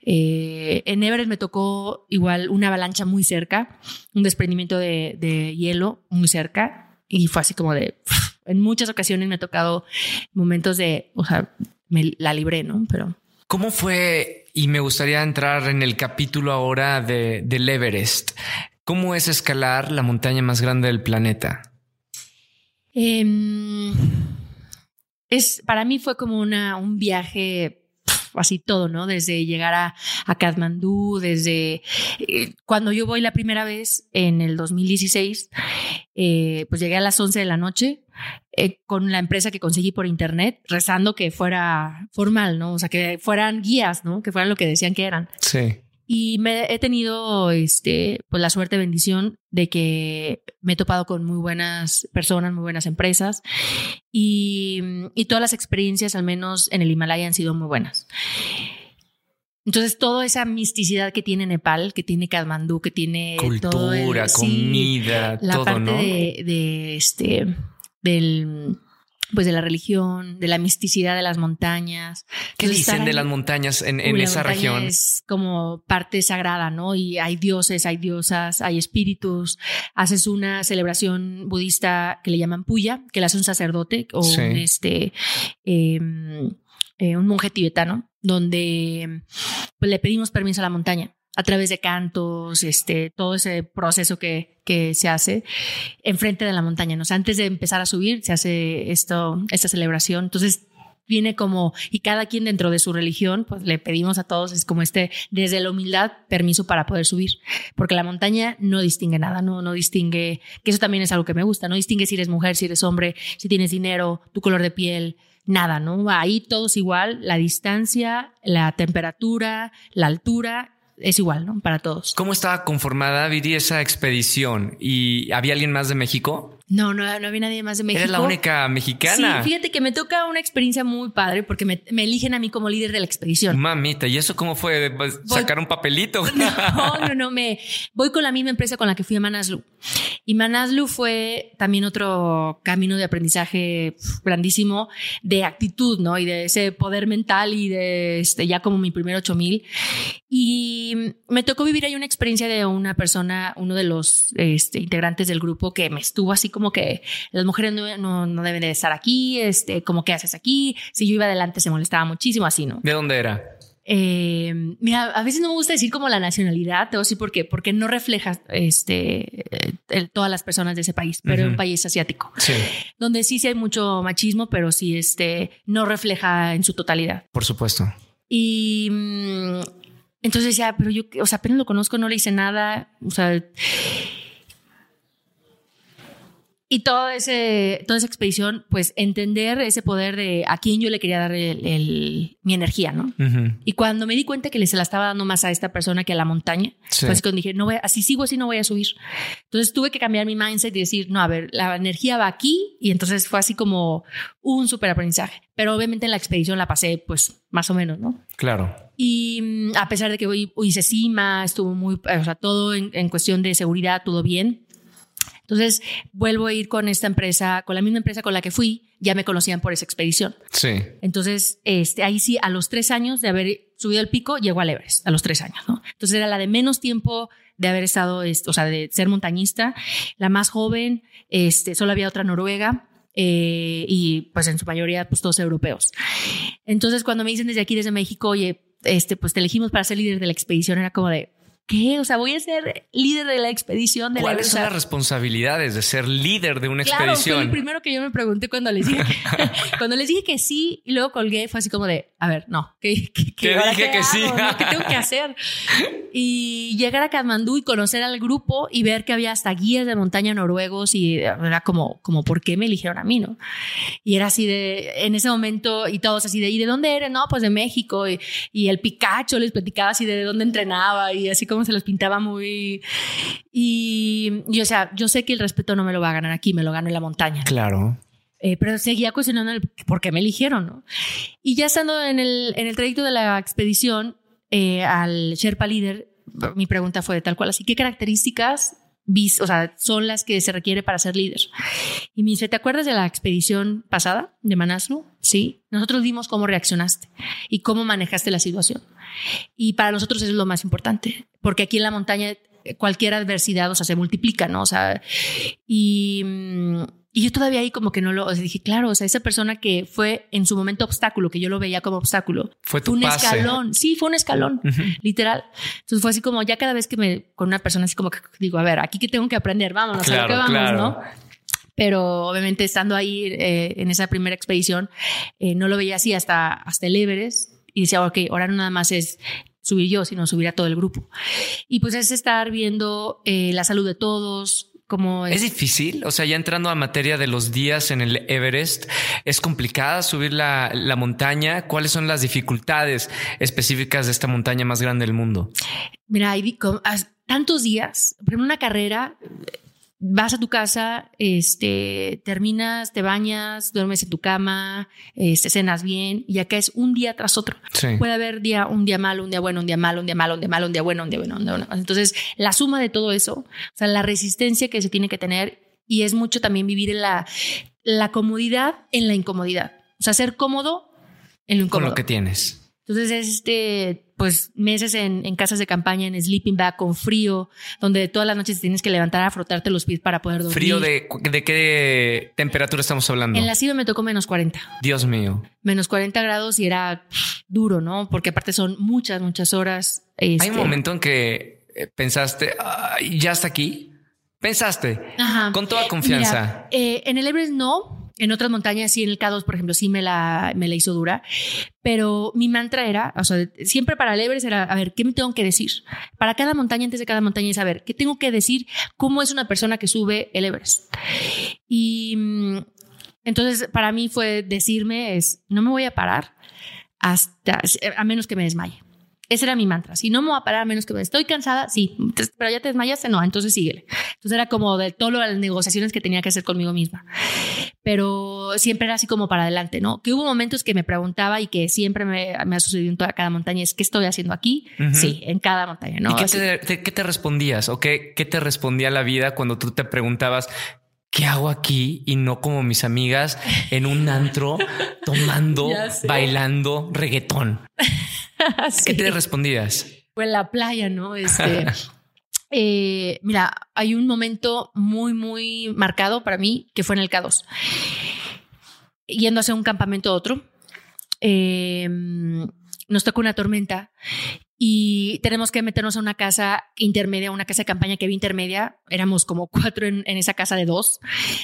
eh, en Everest me tocó igual una avalancha muy cerca, un desprendimiento de, de hielo muy cerca y fue así como de, en muchas ocasiones me ha tocado momentos de, o sea, me la libré, ¿no? Pero ¿Cómo fue? Y me gustaría entrar en el capítulo ahora de, del Everest. ¿Cómo es escalar la montaña más grande del planeta? Em, es, para mí fue como una, un viaje así todo, ¿no? Desde llegar a, a Kathmandú, desde eh, cuando yo voy la primera vez en el 2016, eh, pues llegué a las 11 de la noche eh, con la empresa que conseguí por internet, rezando que fuera formal, ¿no? O sea, que fueran guías, ¿no? Que fueran lo que decían que eran. Sí. Y me he tenido este, pues la suerte, bendición de que me he topado con muy buenas personas, muy buenas empresas y, y todas las experiencias, al menos en el Himalaya, han sido muy buenas. Entonces, toda esa misticidad que tiene Nepal, que tiene Kathmandú, que tiene todo el- Cultura, sí, comida, la todo, parte ¿no? de, de este del pues de la religión, de la misticidad de las montañas. ¿Qué Entonces, dicen de las montañas en, en esa montaña región? Es como parte sagrada, ¿no? Y hay dioses, hay diosas, hay espíritus. Haces una celebración budista que le llaman puya, que la hace un sacerdote o Sí. un, este, em, eh, un monje tibetano, donde pues, le pedimos permiso a la montaña a través de cantos, este, todo ese proceso que, que se hace enfrente de la montaña. ¿no? O sea, antes de empezar a subir, se hace esto, esta celebración. Entonces, viene como, y cada quien dentro de su religión, pues le pedimos a todos, es como este, desde la humildad, permiso para poder subir, porque la montaña no distingue nada, no, no distingue, que eso también es algo que me gusta, no distingue si eres mujer, si eres hombre, si tienes dinero, tu color de piel, nada, ¿no? Ahí todos igual, la distancia, la temperatura, la altura es igual, ¿no? Para todos. ¿Cómo estaba conformada, Viri, esa expedición? ¿Y había alguien más de México? No, no, no había nadie más de México. Eres la única mexicana. Sí, fíjate que me toca una experiencia muy padre porque me, eligen a mí como líder de la expedición. Mamita, ¿y eso cómo fue? ¿Sacar un papelito? No, no, no, me voy con la misma empresa con la que fui a Manaslu. Y Manaslu fue también otro camino de aprendizaje grandísimo de actitud, ¿no? Y de ese poder mental y de este, ya como mi primer 8000. Y me tocó vivir ahí una experiencia de una persona, uno de los este, integrantes del grupo que me estuvo así como que las mujeres no, no, deben de estar aquí, este, como que haces aquí. Si yo iba adelante se molestaba muchísimo así, ¿no? ¿De dónde era? Eh, mira, a veces no me gusta decir como la nacionalidad, te voy a por qué, porque no refleja este, todas las personas de ese país, pero es un país asiático, sí. donde sí sí hay mucho machismo, pero sí este, no refleja en su totalidad. Por supuesto. Y mm, entonces ya, pero yo, o sea, apenas lo conozco, no le hice nada, o sea, y todo ese, toda esa expedición, pues entender ese poder de a quién yo le quería dar el, mi energía, ¿no? Y cuando me di cuenta que le se la estaba dando más a esta persona que a la montaña, pues cuando dije, no voy, así sigo así no voy a subir. Entonces tuve que cambiar mi mindset y decir, no, a ver, la energía va aquí y entonces fue así como un súper aprendizaje. Pero obviamente en la expedición la pasé pues más o menos, ¿no? Claro. Y mm, a pesar de que hoy hice cima, estuvo muy, o sea, todo en, en cuestión de seguridad, todo bien entonces vuelvo a ir con esta empresa, con la misma empresa con la que fui, ya me conocían por esa expedición. Sí. Entonces, este, ahí sí, a los tres años de haber subido el pico, llegó al Everest, a los tres años, ¿no? Entonces era la de menos tiempo de haber estado, o sea, de ser montañista, la más joven, este, solo había otra noruega, eh, y pues en su mayoría pues todos europeos. Entonces cuando me dicen desde aquí, desde México, oye, este, pues te elegimos para ser líder de la expedición, era como de, ¿qué? O sea, voy a ser líder de la expedición. De ¿Cuáles son las responsabilidades de ser líder de una claro, expedición? Fue el primero que yo me pregunté cuando les dije, cuando les dije que sí y luego colgué, fue así como de, a ver, no, ¿qué, qué, qué dije que sí? ¿Qué tengo que hacer? Y llegar a Katmandú y conocer al grupo y ver que había hasta guías de montaña noruegos y era como, como, ¿por qué me eligieron a mí, no? Y era así de, en ese momento, y todos así de, ¿y de dónde eres? No, pues de México. Y, y el Picacho les platicaba así de dónde entrenaba y así como como se los pintaba muy... Y, y, o sea, yo sé que el respeto no me lo va a ganar aquí, me lo gano en la montaña. Claro. Eh, pero seguía cuestionando el por qué me eligieron, ¿no? Y ya estando en el, en el trayecto de la expedición eh, al Sherpa líder, mi pregunta fue de tal cual, así, ¿qué características o sea, son las que se requiere para ser líder. Y me dice, ¿te acuerdas de la expedición pasada de Manaslu? Sí. Nosotros vimos cómo reaccionaste y cómo manejaste la situación. Y para nosotros eso es lo más importante, porque aquí en la montaña cualquier adversidad, o sea, se multiplica, ¿no? O sea, y mm, y yo todavía ahí como que no lo, o sea, dije, claro, o sea, esa persona que fue en su momento obstáculo, que yo lo veía como obstáculo. Fue tu un escalón. Sí, fue un escalón, literal. Entonces fue así como, ya cada vez que me, con una persona así como que digo, a ver, aquí que tengo que aprender, vámonos, a lo que vamos, ¿no? Pero obviamente estando ahí eh, en esa primera expedición, eh, no lo veía así hasta, hasta el Everest y decía, ok, ahora no nada más es subir yo, sino subir a todo el grupo. Y pues es estar viendo eh, la salud de todos, es, difícil, o sea, ya entrando a materia de los días en el Everest, es complicada subir la, la montaña. ¿Cuáles son las dificultades específicas de esta montaña más grande del mundo? Mira, hay tantos días, pero una carrera vas a tu casa, este, terminas, te bañas, duermes en tu cama, este, cenas bien, y acá es un día tras otro. Puede haber día, un día malo, un día bueno, un día malo, un día malo, un día malo, un día bueno, un día bueno, un día bueno. Entonces, la suma de todo eso, o sea, la resistencia que se tiene que tener, y es mucho también vivir en la, la comodidad en la incomodidad. O sea, ser cómodo en lo incómodo. Con lo que tienes. Entonces, este, pues meses en, en, casas de campaña, en sleeping bag, con frío, donde todas las noches tienes que levantar a frotarte los pies para poder dormir. ¿Frío de, de qué temperatura estamos hablando? En la CIBE me tocó menos 40. Dios mío. Menos 40 grados y era duro, ¿no? Porque aparte son muchas, muchas horas. Hay un este momento en que eh, pensaste, ya está aquí. Pensaste, con toda confianza. Eh, en el Everest no, En otras montañas, sí, en el K2, por ejemplo, sí me la, me la hizo dura. Pero mi mantra era, o sea, siempre para el Everest era, a ver, ¿qué me tengo que decir? Para cada montaña, antes de cada montaña, es saber, ¿qué tengo que decir? ¿Cómo es una persona que sube el Everest? Y mm, entonces, para mí fue decirme, es, no me voy a parar hasta, a menos que me desmaye. Ese era mi mantra. Si no me voy a parar menos que me estoy cansada, sí, pero ya te desmayaste, no, entonces síguele. Entonces era como de todas las negociaciones que tenía que hacer conmigo misma. Pero siempre era así como para adelante, ¿no? Que hubo momentos que me preguntaba y que siempre me, ha sucedido en toda cada montaña, es ¿qué estoy haciendo aquí? Sí, en cada montaña, ¿no? ¿Y qué te, qué te, respondías o qué, qué te respondía la vida cuando tú te preguntabas ¿qué hago aquí? Y no como mis amigas en un antro tomando, bailando reggaetón. ¿Qué te respondías? Pues la playa, ¿no? Este, eh, mira, hay un momento muy, muy marcado para mí que fue en el K2. Yendo hacia un campamento a otro, eh, nos tocó una tormenta y tenemos que meternos a una casa intermedia, una casa de campaña que había intermedia. Éramos como cuatro en, esa casa de dos.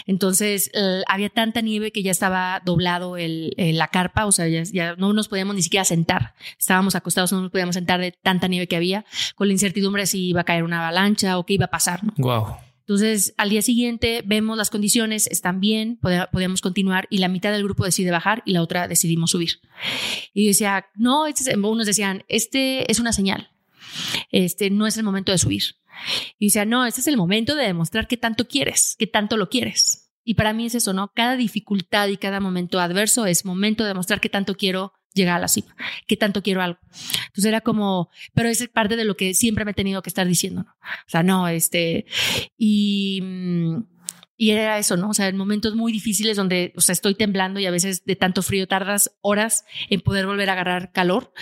Entonces había tanta nieve que ya estaba doblado el, la carpa, o sea, ya, no nos podíamos ni siquiera sentar. Estábamos acostados, no nos podíamos sentar de tanta nieve que había, con la incertidumbre si iba a caer una avalancha o qué iba a pasar. Wow. Entonces, al día siguiente vemos las condiciones, están bien, podemos continuar y la mitad del grupo decide bajar y la otra decidimos subir. Y decía, no, este unos decían, este es una señal, este no es el momento de subir. Y decía, no, este es el momento de demostrar qué tanto quieres, qué tanto lo quieres. Y para mí es eso, ¿no? Cada dificultad y cada momento adverso es momento de demostrar qué tanto quiero llegar a la cima, qué tanto quiero algo. Entonces era como, pero es parte de lo que siempre me he tenido que estar diciendo, ¿no? O sea, no, este, y, y era eso, ¿no? O sea, en momentos muy difíciles donde, o sea, estoy temblando y a veces de tanto frío tardas horas en poder volver a agarrar calor.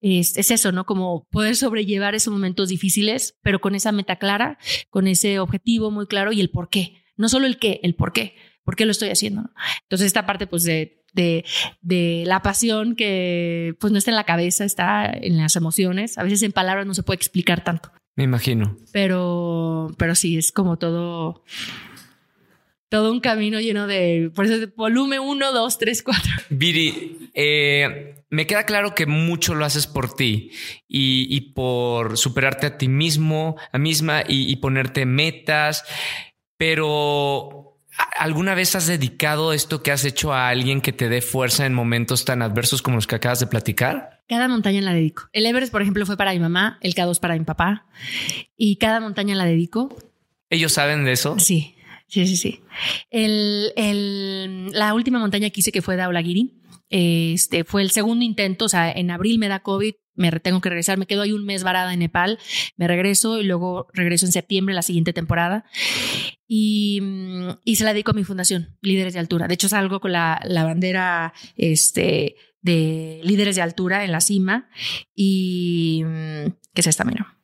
Es, es eso, ¿no? Como poder sobrellevar esos momentos difíciles, pero con esa meta clara, con ese objetivo muy claro y el por qué. No solo el qué, el por qué. ¿Por qué lo estoy haciendo? Entonces, esta parte, pues, de de, de, la pasión que pues no está en la cabeza, está en las emociones. A veces en palabras no se puede explicar tanto. Me imagino. Pero, pero sí, es como todo, todo un camino lleno de, por eso volumen 1, 2, 3, 4. Viri, eh, me queda claro que mucho lo haces por ti y, y por superarte a ti mismo, a misma y, y ponerte metas, pero ¿Alguna vez has dedicado esto que has hecho a alguien que te dé fuerza en momentos tan adversos como los que acabas de platicar? Cada montaña la dedico. El Everest, por ejemplo, fue para mi mamá, el K2 para mi papá y cada montaña la dedico. ¿Ellos saben de eso? Sí, sí, sí, sí. El, la última montaña que hice que fue Daulagiri, este fue el segundo intento, o sea, en abril me da COVID, me tengo que regresar, me quedo ahí un mes varada en Nepal, me regreso y luego regreso en septiembre, la siguiente temporada. Y, mm, y se la dedico a mi fundación, Líderes de Altura. De hecho, salgo con la, la bandera este, de Líderes de Altura en la cima y mm, que es esta, mira.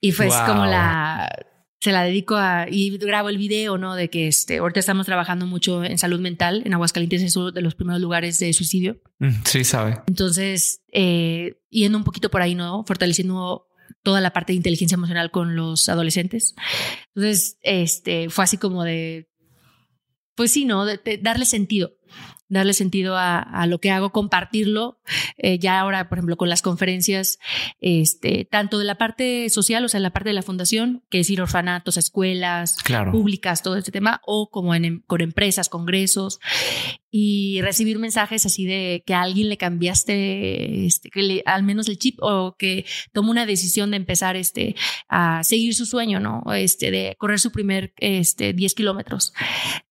Y fue como la se la dedico a y grabo el video, ¿no? De que este, ahorita estamos trabajando mucho en salud mental. En Aguascalientes es uno de los primeros lugares de suicidio. Mm, sí, sabe. Entonces, eh, yendo un poquito por ahí, ¿no? Fortaleciendo toda la parte de inteligencia emocional con los adolescentes. Entonces, este, fue así como de, pues sí, ¿no? de darle sentido darle sentido a, lo que hago, compartirlo. Eh, ya ahora, por ejemplo, con las conferencias, este, tanto de la parte social, o sea, la parte de la fundación, que es ir a orfanatos, a escuelas públicas, todo este tema, o como en, con empresas, congresos, y recibir mensajes así de que a alguien le cambiaste este, que al menos el chip o que tomó una decisión de empezar este, a seguir su sueño, ¿no? Este, de correr su primer este, 10 kilómetros.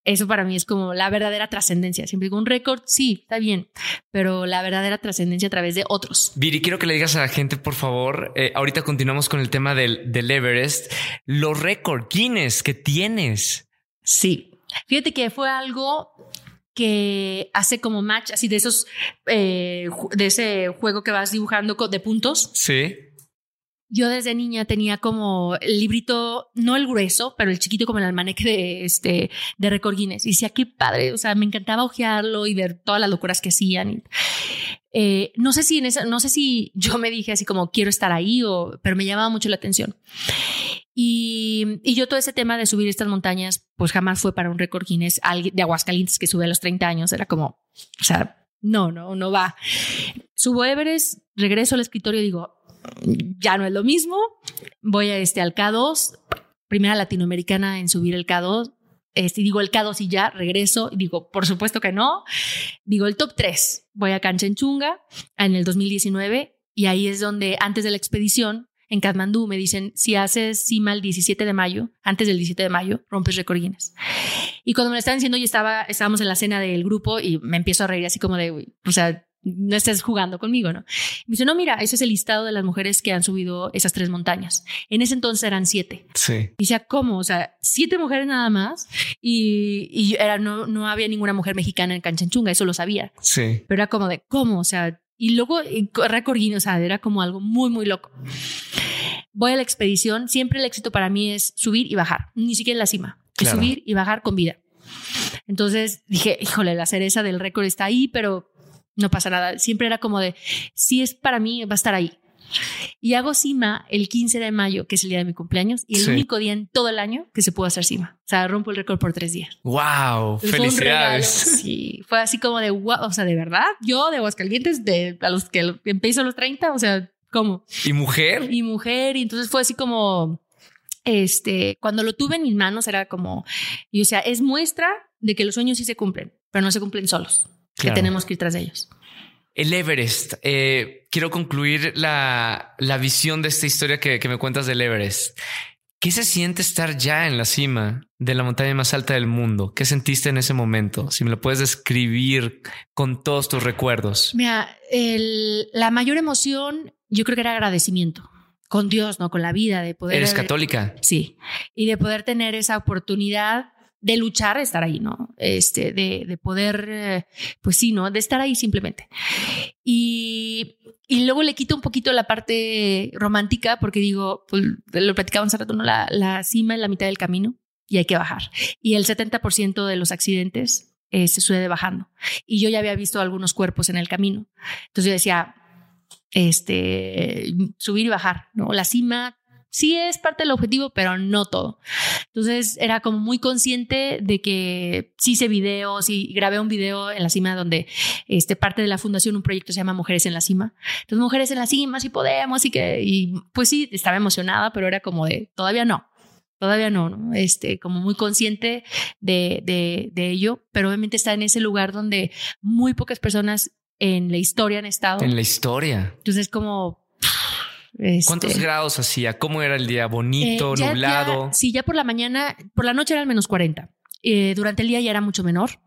Eso para mí es como la verdadera trascendencia. Siempre digo un récord, sí, está bien, pero la verdadera trascendencia a través de otros. Viri, quiero que le digas a la gente, por favor, eh, ahorita continuamos con el tema del, del Everest, los récords Guinness que tienes. Sí. Fíjate que fue algo que hace como match así de esos, eh, de ese juego que vas dibujando de puntos. Sí. Yo desde niña tenía como el librito, no el grueso, pero el chiquito como el almanaque de, este, de Record Guinness. Y decía, qué padre, o sea, me encantaba ojearlo y ver todas las locuras que hacían. Eh, no sé si en esa, no sé si yo me dije así como quiero estar ahí o, pero me llamaba mucho la atención. Y, y, yo todo ese tema de subir estas montañas, pues jamás fue para un récord Guinness de Aguascalientes que sube a los 30 años. Era como, o sea, no, no, no va. Subo Everest, regreso al escritorio y digo, ya no es lo mismo. Voy a este, al K2, primera latinoamericana en subir el K2. Este, digo el K2 y ya regreso. Digo, por supuesto que no. Digo el top 3. Voy a Canchenchunga en el 2019 y ahí es donde antes de la expedición en Kathmandú me dicen, si haces cima el 17 de mayo, antes del 17 de mayo, rompes récord Guinness. Y cuando me lo estaban diciendo, yo estaba, estábamos en la cena del grupo y me empiezo a reír así como de, o sea, no estés jugando conmigo, ¿no? me dice, no, mira, ese es el listado de las mujeres que han subido esas tres montañas. En ese entonces eran siete. Sí. Y decía, ¿cómo? O sea, siete mujeres nada más. Y, y era, no, no había ninguna mujer mexicana en Canchenchunga, eso lo sabía. Sí. Pero era como de, ¿cómo? O sea, y luego récord o sea, era como algo muy, muy loco. Voy a la expedición, siempre el éxito para mí es subir y bajar, ni siquiera en la cima, es subir y bajar con vida. Entonces dije, híjole, la cereza del récord está ahí, pero no pasa nada. Siempre era como de, si es para mí, va a estar ahí. Y hago cima el 15 de mayo, que es el día de mi cumpleaños, y el único día en todo el año que se pudo hacer cima. O sea, rompo el récord por tres días. ¡Wow! ¡Felicidades! sí, fue así como de, wow, o sea, de verdad, yo de Aguascalientes, de a los que empiezo a los 30, o sea, ¿cómo? ¿Y mujer? Y mujer, y entonces fue así como, este, cuando lo tuve en mis manos era como, y o sea, es muestra de que los sueños sí se cumplen, pero no se cumplen solos que tenemos que ir tras ellos. El Everest. Eh, quiero concluir la, la, visión de esta historia que, que me cuentas del Everest. ¿Qué se siente estar ya en la cima de la montaña más alta del mundo? ¿Qué sentiste en ese momento? Si me lo puedes describir con todos tus recuerdos. Mira, el, la mayor emoción yo creo que era agradecimiento con Dios, ¿no? Con la vida, de poder... ¿Eres católica? Sí. Y de poder tener esa oportunidad de luchar, estar ahí, ¿no? Este, de, de poder, eh, pues sí, ¿no? De estar ahí simplemente. Y, y, luego le quito un poquito la parte romántica porque digo, pues lo platicábamos hace rato, ¿no? La, la cima es la mitad del camino y hay que bajar. Y el 70% de los accidentes eh, se sucede bajando. Y yo ya había visto algunos cuerpos en el camino. Entonces yo decía, este, subir y bajar, ¿no? La cima sí es parte del objetivo, pero no todo. Entonces era como muy consciente de que sí hice videos y grabé un video en la cima donde este, parte de la fundación, un proyecto se llama Mujeres en la Cima. Entonces, Mujeres en la Cima, sí podemos y que, y pues sí, estaba emocionada, pero era como de, todavía no. Todavía no, ¿no? Este, como muy consciente de, de, de ello, pero obviamente está en ese lugar donde muy pocas personas en la historia han estado. En la historia. Entonces, como ¿Cuántos este, grados hacía? ¿Cómo era el día? ¿Bonito, eh, nublado? sí, ya por la mañana, por la noche eran menos 40. Eh, durante el día ya era mucho menor.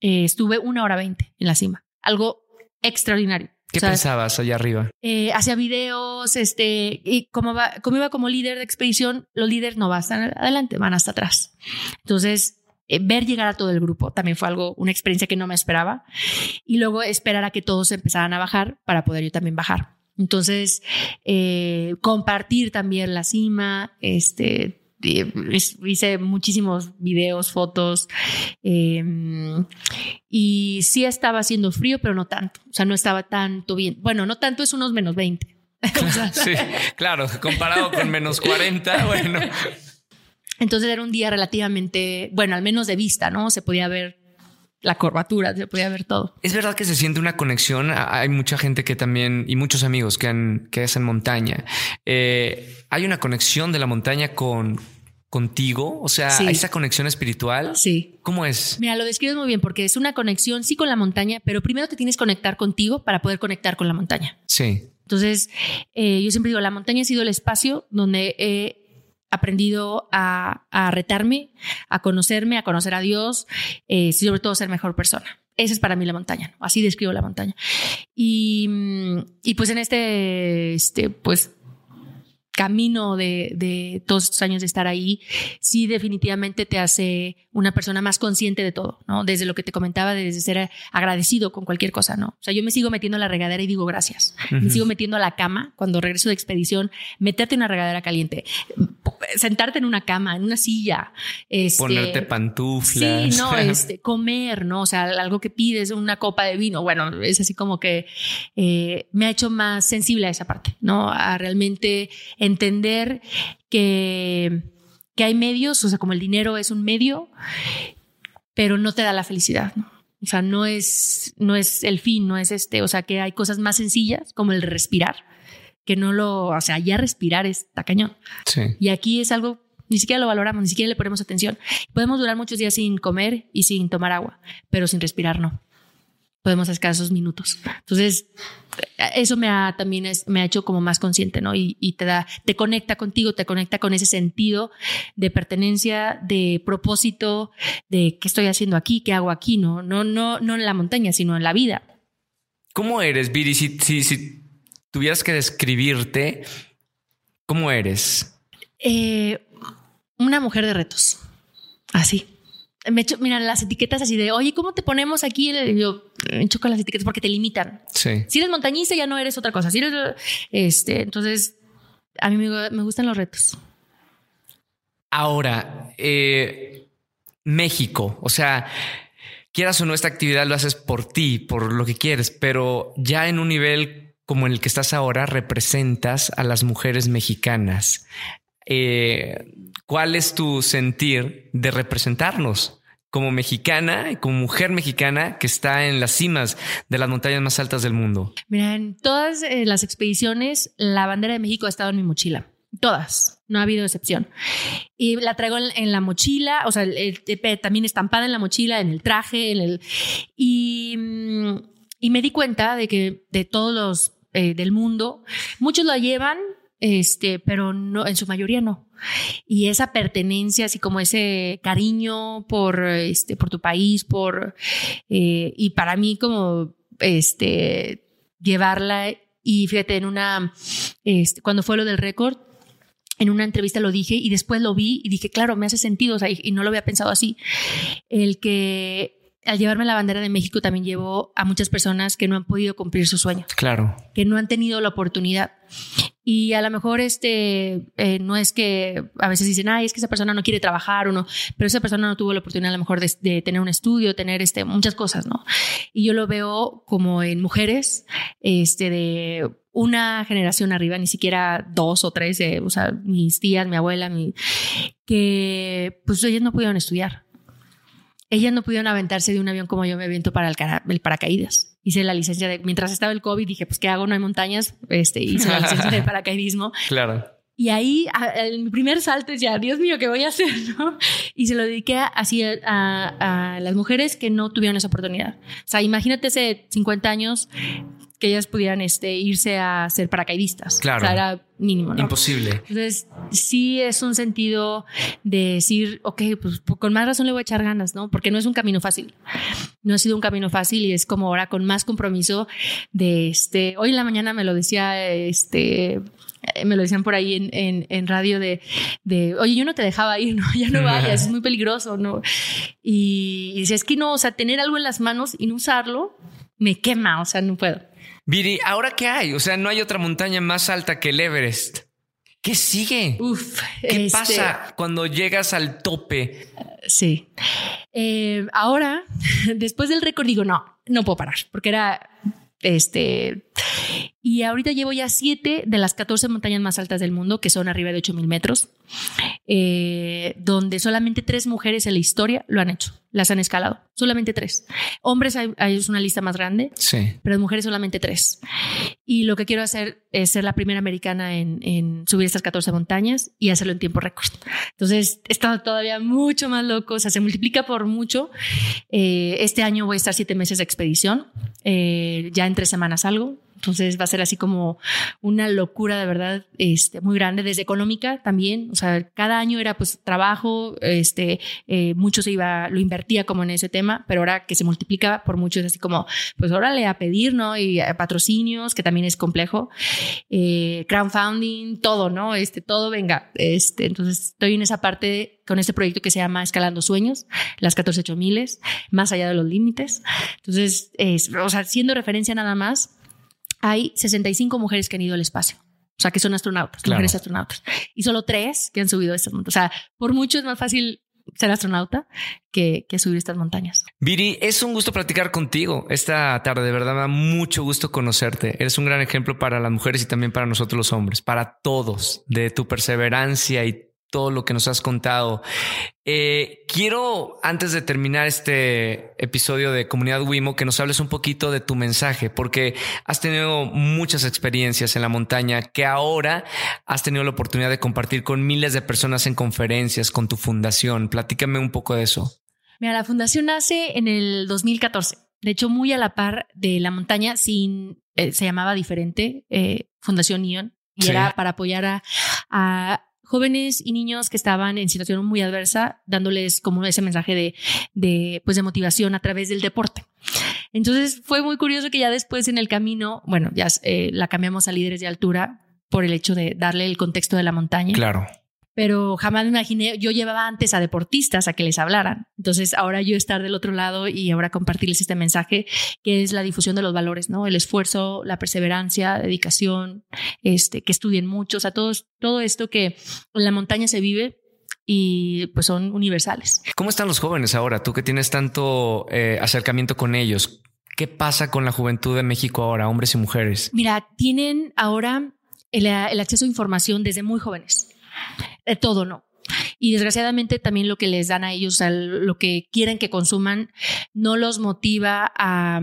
Eh, estuve una hora 20 en la cima. Algo extraordinario. ¿Qué pensabas allá arriba? hacía videos, este, y como, va, como iba como líder de expedición, los líderes no van hasta adelante, van hasta atrás. Entonces, ver llegar a todo el grupo también fue algo, una experiencia que no me esperaba. Y luego esperar a que todos empezaran a bajar para poder yo también bajar. Entonces, eh, compartir también la cima, este, hice muchísimos videos, fotos, em, y sí estaba haciendo frío, pero no tanto, o sea, no estaba tanto bien. Bueno, no tanto, es unos menos 20. sí, claro, comparado con menos 40, bueno. Entonces era un día relativamente, bueno, al menos de vista, ¿no? Se podía ver la curvatura, se podía ver todo. Es verdad que se siente una conexión. Hay mucha gente que también, y muchos amigos que, han, que hacen montaña. Eh, hay una conexión de la montaña con contigo, o sea, esa conexión espiritual. Sí. ¿Cómo es? Mira, lo describes muy bien porque es una conexión, sí, con la montaña, pero primero te tienes que conectar contigo para poder conectar con la montaña. Sí. Entonces, eh, yo siempre digo, la montaña ha sido el espacio donde he aprendido a, retarme, a conocerme, a conocer a Dios, eh, sobre todo ser mejor persona. Esa es para mí la montaña, así describo la montaña. Y, y, pues en este, este, pues camino de, de, todos estos años de estar ahí, sí definitivamente te hace una persona más consciente de todo, ¿no? Desde lo que te comentaba, desde ser agradecido con cualquier cosa, ¿no? O sea, yo me sigo metiendo a la regadera y digo gracias. Me sigo metiendo a la cama cuando regreso de expedición, meterte en una regadera caliente, sentarte en una cama, en una silla. Este, Ponerte pantuflas. Sí, no, este, comer, ¿no? O sea, algo que pides, una copa de vino. Bueno, es así como que eh, me ha hecho más sensible a esa parte, ¿no? A realmente entender que, que hay medios, o sea, como el dinero es un medio, pero no te da la felicidad, ¿no? O sea, no es, no es el fin, no es este, o sea, que hay cosas más sencillas como el respirar, que no lo, o sea, ya respirar es tacañón. Sí. Y aquí es algo, ni siquiera lo valoramos, ni siquiera le ponemos atención. Podemos durar muchos días sin comer y sin tomar agua, pero sin respirar no podemos sacar esos minutos. Entonces, eso me ha también me ha hecho como más consciente, ¿no? Y, te da, te conecta contigo, te conecta con ese sentido de pertenencia, de propósito, de qué estoy haciendo aquí, qué hago aquí, ¿no? No, no, no en la montaña, sino en la vida. ¿Cómo eres, Viri? Si, si, tuvieras que describirte, ¿cómo eres? Eh, una mujer de retos. Así me echo, mira, las etiquetas así de, oye, ¿cómo te ponemos aquí? Yo me choco las etiquetas porque te limitan. Sí. Si eres montañista ya no eres otra cosa. Si eres, este, entonces, a mí me, gustan los retos. Ahora, eh, México, o sea, quieras o no, esta actividad lo haces por ti, por lo que quieres, pero ya en un nivel como el que estás ahora, representas a las mujeres mexicanas. Eh, ¿Cuál es tu sentir de representarnos? Como mexicana como mujer mexicana que está en las cimas de las montañas más altas del mundo? Mira, en todas eh, las expediciones, la bandera de México ha estado en mi mochila. Todas, no ha habido excepción. Y la traigo en, la mochila, o sea, el, también estampada en la mochila, en el traje, en el... Y, mm, y me di cuenta de que de todos los eh, del mundo, muchos lo llevan, este, pero no, en su mayoría no. Y esa pertenencia, así como ese cariño por, este, por tu país, por, eh, y para mí como, este, llevarla y fíjate, en una, este, cuando fue lo del récord, en una entrevista lo dije y después lo vi y dije, claro, me hace sentido, o sea, y, no lo había pensado así, el que al llevarme la bandera de México también llevo a muchas personas que no han podido cumplir su sueño. Claro. Que no han tenido la oportunidad. Y a lo mejor este, eh, no es que a veces dicen, ay, es que esa persona no quiere trabajar o no, pero esa persona no tuvo la oportunidad a lo mejor de, tener un estudio, tener este, muchas cosas, ¿no? Y yo lo veo como en mujeres este, de una generación arriba, ni siquiera dos o tres, de, o sea, mis tías, mi abuela, mi, que pues ellas no pudieron estudiar. Ellas no pudieron aventarse de un avión como yo me aviento para el, el paracaídas hice la licencia de, mientras estaba el COVID, dije, pues, ¿qué hago? No hay montañas, este, hice la licencia de paracaidismo. Claro. Y ahí, el mi primer salto es ya, Dios mío, ¿qué voy a hacer? ¿no? Y se lo dediqué así a, a, las mujeres que no tuvieron esa oportunidad. O sea, imagínate hace 50 años que ellas pudieran este, irse a ser paracaidistas. Claro. O sea, era mínimo. ¿no? Imposible. Entonces, sí es un sentido de decir, ok, pues con más razón le voy a echar ganas, ¿no? Porque no es un camino fácil. No ha sido un camino fácil y es como ahora con más compromiso de este. Hoy en la mañana me lo decía este me lo decían por ahí en, en, en, radio de, de, oye, yo no te dejaba ir, ¿no? Ya no vayas, es muy peligroso, ¿no? Y, y es que no, o sea, tener algo en las manos y no usarlo me quema, o sea, no puedo. Viri, ¿ahora qué hay? O sea, no hay otra montaña más alta que el Everest. ¿Qué sigue? Uf, ¿Qué este pasa cuando llegas al tope? Sí. Eh, ahora, después del récord, digo, no, no puedo parar, porque era este. Y ahorita llevo ya siete de las 14 montañas más altas del mundo, que son arriba de 8000 metros, eh, donde solamente tres mujeres en la historia lo han hecho, las han escalado. Solamente tres. Hombres hay, una lista más grande, sí. pero mujeres solamente tres. Y lo que quiero hacer es ser la primera americana en, subir estas 14 montañas y hacerlo en tiempo récord. Entonces, he estado todavía mucho más loco, o sea, se multiplica por mucho. Eh, este año voy a estar siete meses de expedición, eh, ya en tres semanas algo, Entonces va a ser así como una locura de verdad, este, muy grande, desde económica también. O sea, cada año era pues trabajo, este, eh, mucho se iba, lo invertía como en ese tema, pero ahora que se multiplica por mucho es así como, pues órale a pedir, ¿no? Y patrocinios, que también es complejo, eh, crowdfunding, todo, ¿no? Este, todo venga. Este, entonces estoy en esa parte con este proyecto que se llama Escalando Sueños, las 14 miles, más allá de los límites. Entonces, es, o sea, siendo referencia nada más, hay 65 mujeres que han ido al espacio. O sea, que son astronautas, mujeres astronautas. Y solo tres que han subido estas montañas. O sea, por mucho es más fácil ser astronauta que, que, subir estas montañas. Viri, es un gusto platicar contigo esta tarde. De verdad, me da mucho gusto conocerte. Eres un gran ejemplo para las mujeres y también para nosotros los hombres, para todos, de tu perseverancia y todo lo que nos has contado. Eh, quiero, antes de terminar este episodio de Comunidad Wimo, que nos hables un poquito de tu mensaje, porque has tenido muchas experiencias en la montaña que ahora has tenido la oportunidad de compartir con miles de personas en conferencias, con tu fundación. Platícame un poco de eso. Mira, la fundación nace en el 2014. De hecho, muy a la par de la montaña, sin, eh, se llamaba diferente, eh, Fundación Ion, y era para apoyar a jóvenes y niños que estaban en situación muy adversa, dándoles como ese mensaje de, de, pues de motivación a través del deporte. Entonces fue muy curioso que ya después en el camino, bueno, ya eh, la cambiamos a líderes de altura por el hecho de darle el contexto de la montaña. Claro pero jamás me imaginé, yo llevaba antes a deportistas a que les hablaran. Entonces ahora yo estar del otro lado y ahora compartirles este mensaje que es la difusión de los valores, ¿no? El esfuerzo, la perseverancia, dedicación, este, que estudien mucho, o sea, todo, todo esto que en la montaña se vive y pues son universales. ¿Cómo están los jóvenes ahora? Tú que tienes tanto eh, acercamiento con ellos, ¿qué pasa con la juventud de México ahora, hombres y mujeres? Mira, tienen ahora el, el acceso a información desde muy jóvenes de todo no. Y desgraciadamente también lo que les dan a ellos, lo que quieren que consuman, no los motiva a,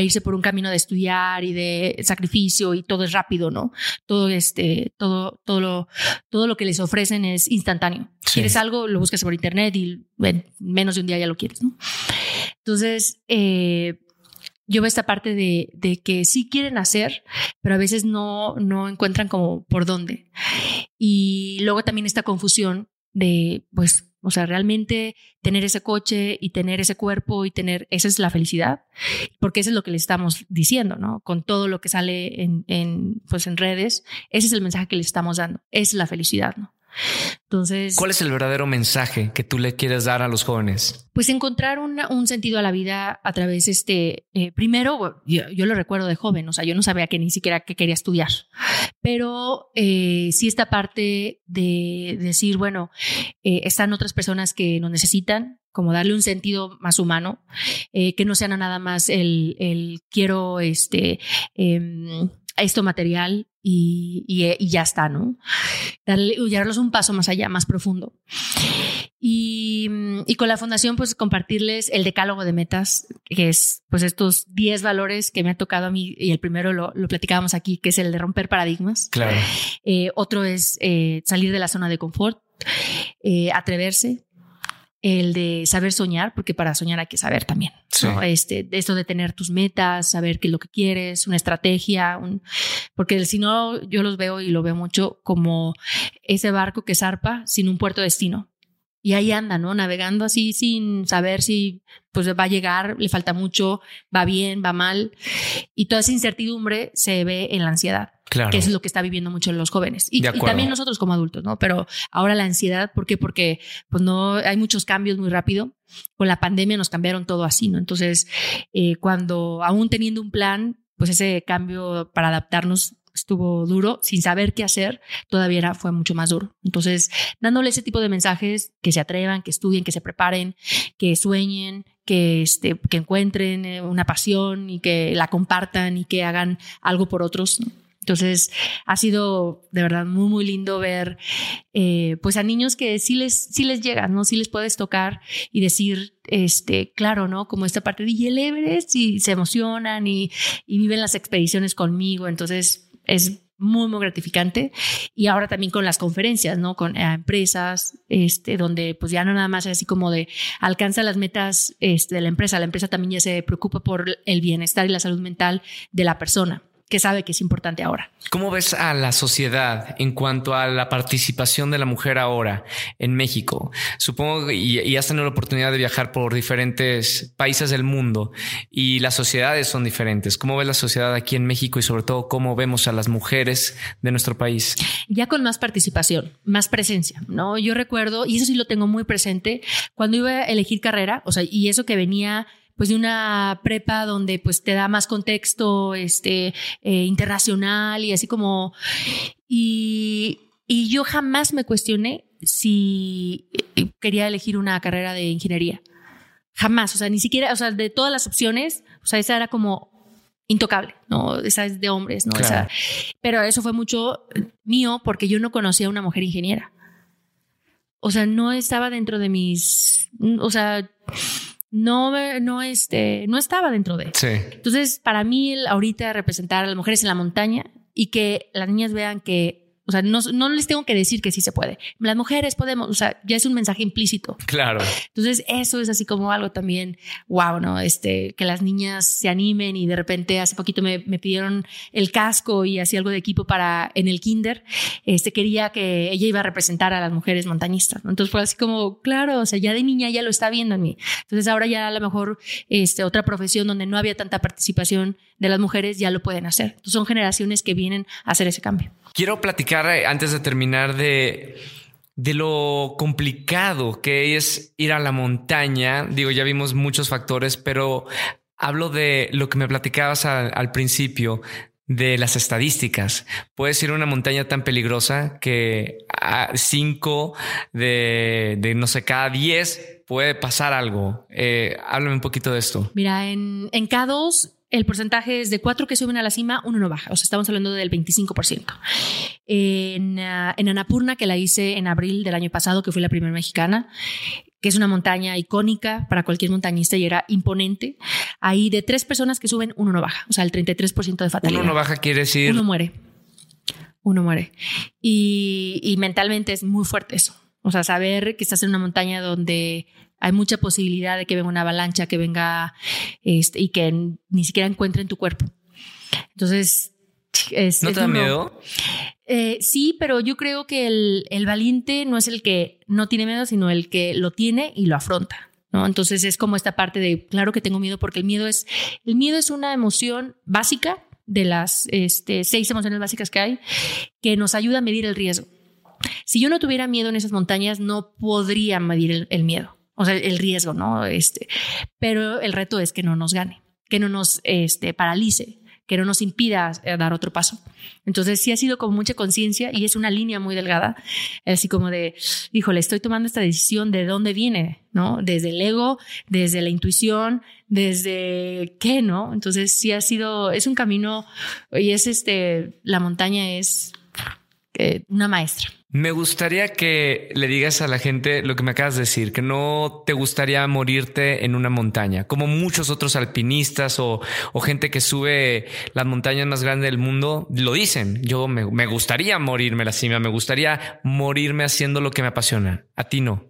irse por un camino de estudiar y de sacrificio y todo es rápido, ¿no? Todo este, todo, todo lo, todo lo que les ofrecen es instantáneo. Quieres algo, lo buscas por internet y en menos de un día ya lo quieres, ¿no? Entonces, eh, yo veo esta parte de, de, que sí quieren hacer, pero a veces no, no encuentran como por dónde. Y luego también esta confusión de, pues, o sea, realmente tener ese coche y tener ese cuerpo y tener, esa es la felicidad, porque eso es lo que le estamos diciendo, ¿no? Con todo lo que sale en, en, pues, en redes, ese es el mensaje que le estamos dando, es la felicidad, ¿no? Entonces, ¿cuál es el verdadero mensaje que tú le quieres dar a los jóvenes? Pues encontrar un sentido a la vida a través, este, eh, primero, yo, lo recuerdo de joven, o sea, yo no sabía que ni siquiera que quería estudiar, pero eh, sí esta parte de decir, bueno, eh, están otras personas que nos necesitan, como darle un sentido más humano, que no sean nada más el, el quiero, este, em, esto material y, y, ya está, ¿no? Darle, llevarlos un paso más allá, más profundo. Y, y, con la fundación, pues compartirles el decálogo de metas, que es pues estos 10 valores que me ha tocado a mí, y el primero lo, lo platicábamos aquí, que es el de romper paradigmas. Claro. Eh, otro es eh, salir de la zona de confort, eh, atreverse, el de saber soñar, porque para soñar hay que saber también. Este, esto de tener tus metas, saber qué es lo que quieres, una estrategia, un, porque si no, yo los veo y lo veo mucho como ese barco que zarpa sin un puerto destino. Y ahí anda, ¿no? Navegando así sin saber si pues va a llegar, le falta mucho, va bien, va mal. Y toda esa incertidumbre se ve en la ansiedad. Claro. Que es lo que está viviendo mucho los jóvenes. Y, también nosotros como adultos, ¿no? Pero ahora la ansiedad, ¿por qué? Porque pues no, hay muchos cambios muy rápido. Con la pandemia nos cambiaron todo así, ¿no? Entonces, eh, cuando aún teniendo un plan, pues ese cambio para adaptarnos estuvo duro, sin saber qué hacer, todavía era, fue mucho más duro. Entonces, dándole ese tipo de mensajes, que se atrevan, que estudien, que se preparen, que sueñen, que, este, que encuentren eh, una pasión y que la compartan y que hagan algo por otros. Entonces ha sido de verdad muy, muy lindo ver eh, pues a niños que sí les, sí les llegan, ¿no? Sí les puedes tocar y decir, este, claro, ¿no? Como esta parte de y Everest y se emocionan y, y viven las expediciones conmigo. Entonces es muy, muy gratificante. Y ahora también con las conferencias, ¿no? Con eh, empresas, este, donde pues ya no nada más es así como de alcanza las metas este, de la empresa. La empresa también ya se preocupa por el bienestar y la salud mental de la persona. Que sabe que es importante ahora. ¿Cómo ves a la sociedad en cuanto a la participación de la mujer ahora en México? Supongo y, y has tenido la oportunidad de viajar por diferentes países del mundo y las sociedades son diferentes. ¿Cómo ves la sociedad aquí en México y sobre todo cómo vemos a las mujeres de nuestro país? Ya con más participación, más presencia, ¿no? Yo recuerdo, y eso sí lo tengo muy presente, cuando iba a elegir carrera, o sea, y eso que venía pues de una prepa donde pues te da más contexto este eh, internacional y así como y, y yo jamás me cuestioné si eh, quería elegir una carrera de ingeniería jamás o sea ni siquiera o sea de todas las opciones o sea esa era como intocable, ¿no? Esa es de hombres, ¿no? Claro. Esa, pero eso fue mucho mío porque yo no conocía a una mujer ingeniera. O sea, no estaba dentro de mis, o sea, no, no, este, no estaba dentro de. Sí. Entonces, para mí, ahorita representar a las mujeres en la montaña y que las niñas vean que, o sea, no, no les tengo que decir que sí se puede. Las mujeres podemos, o sea, ya es un mensaje implícito. Claro. Entonces, eso es así como algo también, wow, ¿no? Este, que las niñas se animen y de repente hace poquito me, me pidieron el casco y así algo de equipo para en el kinder. Este, quería que ella iba a representar a las mujeres montañistas. ¿no? Entonces fue así como, claro, o sea, ya de niña ya lo está viendo en mí. Entonces ahora ya a lo mejor este, otra profesión donde no había tanta participación de las mujeres ya lo pueden hacer. Entonces son generaciones que vienen a hacer ese cambio. Quiero platicar eh, antes de terminar de, de lo complicado que es ir a la montaña. Digo, ya vimos muchos factores, pero hablo de lo que me platicabas al, principio, de las estadísticas. Puedes ir a una montaña tan peligrosa que a cinco de, de no sé, cada diez puede pasar algo. Eh, háblame un poquito de esto. Mira, en, en K2 el porcentaje es de cuatro que suben a la cima, uno no baja. O sea, estamos hablando del 25%. En, uh, en Annapurna, que la hice en abril del año pasado, que fui la primera mexicana, que es una montaña icónica para cualquier montañista y era imponente. Ahí de tres personas que suben, uno no baja. O sea, el 33% de fatalidad. Uno no baja quiere decir... Uno muere. Uno muere. Y, y mentalmente es muy fuerte eso. O sea, saber que estás en una montaña donde hay mucha posibilidad de que venga una avalancha, que venga este, y que ni siquiera encuentren tu cuerpo. Entonces, es, ¿No es te da miedo? Eh, sí, pero yo creo que el, el valiente no es el que no tiene miedo, sino el que lo tiene y lo afronta. ¿no? Entonces es como esta parte de, claro que tengo miedo, porque el miedo es, el miedo es una emoción básica de las este, seis emociones básicas que hay, que nos ayuda a medir el riesgo. Si yo no tuviera miedo en esas montañas, no podría medir el, el miedo, o sea, el riesgo, ¿no? Este, pero el reto es que no nos gane, que no nos este, paralice, que no nos impida eh, dar otro paso. Entonces sí ha sido con mucha conciencia y es una línea muy delgada, así como de, híjole, estoy tomando esta decisión de dónde viene, ¿no? Desde el ego, desde la intuición, desde qué, ¿no? Entonces sí ha sido, es un camino y es este, la montaña es eh, una maestra. Me gustaría que le digas a la gente lo que me acabas de decir, que no te gustaría morirte en una montaña, como muchos otros alpinistas o, gente que sube las montañas más grandes del mundo, lo dicen. Yo me, me gustaría morirme la cima, me gustaría morirme haciendo lo que me apasiona. A ti no.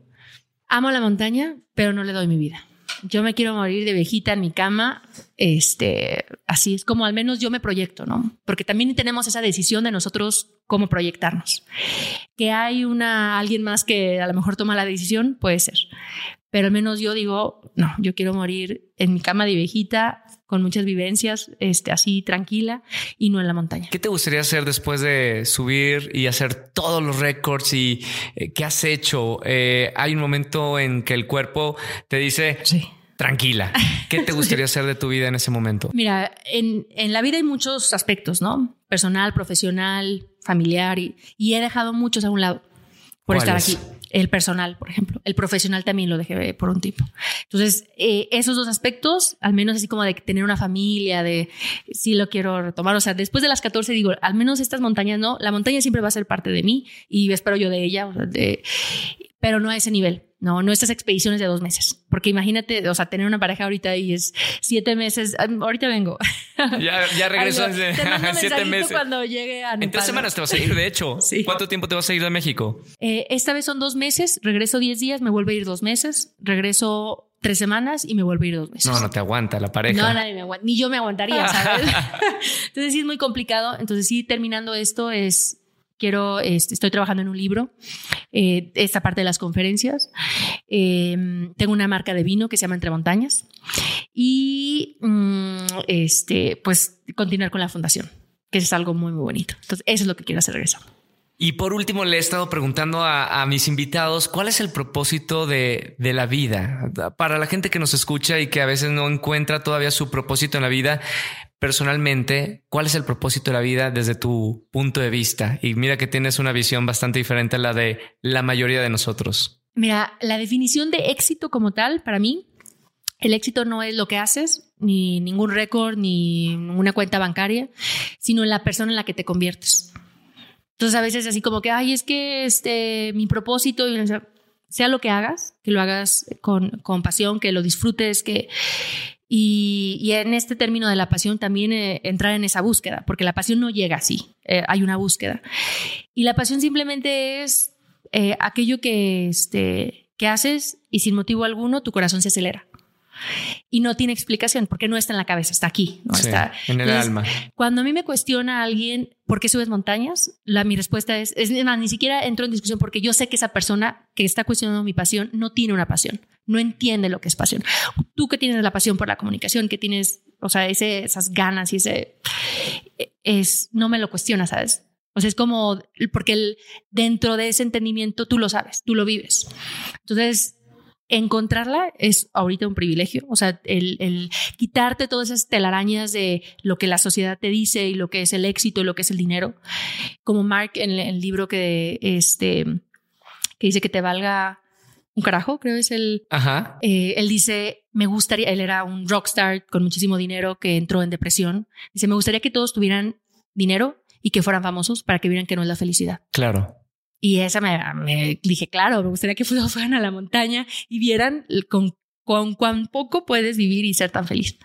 Amo la montaña, pero no le doy mi vida. Yo me quiero morir de viejita en mi cama, este, así es como al menos yo me proyecto, ¿no? Porque también tenemos esa decisión de nosotros cómo proyectarnos. Que hay una alguien más que a lo mejor toma la decisión, puede ser. Pero al menos yo digo, no, yo quiero morir en mi cama de viejita con muchas vivencias, este, así tranquila y no en la montaña. ¿Qué te gustaría hacer después de subir y hacer todos los récords y eh, qué has hecho? Eh, hay un momento en que el cuerpo te dice, Sí. tranquila. ¿Qué te gustaría hacer de tu vida en ese momento? Mira, en, en la vida hay muchos aspectos, ¿no? Personal, profesional, familiar, y, y he dejado muchos a un lado por estar aquí. El personal, por ejemplo. El profesional también lo dejé por un tiempo. Entonces, eh, esos dos aspectos, al menos así como de tener una familia, de sí lo quiero retomar. O sea, después de las 14 digo, al menos estas montañas no. La montaña siempre va a ser parte de mí y espero yo de ella, de- pero no a ese nivel. No, no estas expediciones de dos meses. Porque imagínate, o sea, tener una pareja ahorita y es siete meses. ah, Ahorita vengo. Ya, ya regreso Ay, te mando siete meses. cuando llegue a En tres semanas te vas a ir, de hecho. Sí. ¿Cuánto tiempo te vas a ir de México? Eh, esta vez son dos meses, regreso 10 días, me vuelvo a ir dos meses, regreso tres semanas y me vuelvo a ir dos meses. No, no te aguanta la pareja. No, nadie me aguanta. Ni yo me aguantaría, ¿sabes? Entonces sí es muy complicado. Entonces sí, terminando esto es quiero, este, estoy trabajando en un libro, eh, esta parte de las conferencias. Eh, tengo una marca de vino que se llama Entre Montañas y mm, este, pues continuar con la fundación, que es algo muy, muy bonito. Entonces, eso es lo que quiero hacer regresando. Y por último, le he estado preguntando a, mis invitados cuál es el propósito de, de, la vida. Para la gente que nos escucha y que a veces no encuentra todavía su propósito en la vida, personalmente, ¿cuál es el propósito de la vida desde tu punto de vista? Y mira que tienes una visión bastante diferente a la de la mayoría de nosotros. Mira, la definición de éxito como tal, para mí, el éxito no es lo que haces, ni ningún récord, ni una cuenta bancaria, sino la persona en la que te conviertes. Entonces a veces así como que, ay, es que este, mi propósito, sea lo que hagas, que lo hagas con, con pasión, que lo disfrutes, que y, en este término de la pasión también eh, entrar en esa búsqueda, porque la pasión no llega así, eh, hay una búsqueda. Y la pasión simplemente es eh, aquello que, este, que haces y sin motivo alguno tu corazón se acelera. Y no tiene explicación porque no está en la cabeza, está aquí, no está en el alma. Cuando a mí me cuestiona alguien por qué subes montañas, la, mi respuesta es, es ni siquiera entro en discusión porque yo sé que esa persona que está cuestionando mi pasión no tiene una pasión, no entiende lo que es pasión. Tú que tienes la pasión por la comunicación, que tienes, o sea, ese, esas ganas y ese, es, no me lo cuestionas, ¿sabes? O sea, es como, porque el, dentro de ese entendimiento tú lo sabes, tú lo vives. Entonces, encontrarla es ahorita un privilegio. O sea, el, quitarte todas esas telarañas de lo que la sociedad te dice y lo que es el éxito y lo que es el dinero. Como Mark en el libro que, este, que dice que te valga un carajo, creo es el. Ajá. Eh, él dice: Me gustaría, él era un rockstar con muchísimo dinero que entró en depresión. Dice: Me gustaría que todos tuvieran dinero y que fueran famosos para que vieran que no es la felicidad. Claro. Y esa me, dije, claro, me gustaría que fueran a la montaña y vieran con, con cuán poco puedes vivir y ser tan feliz.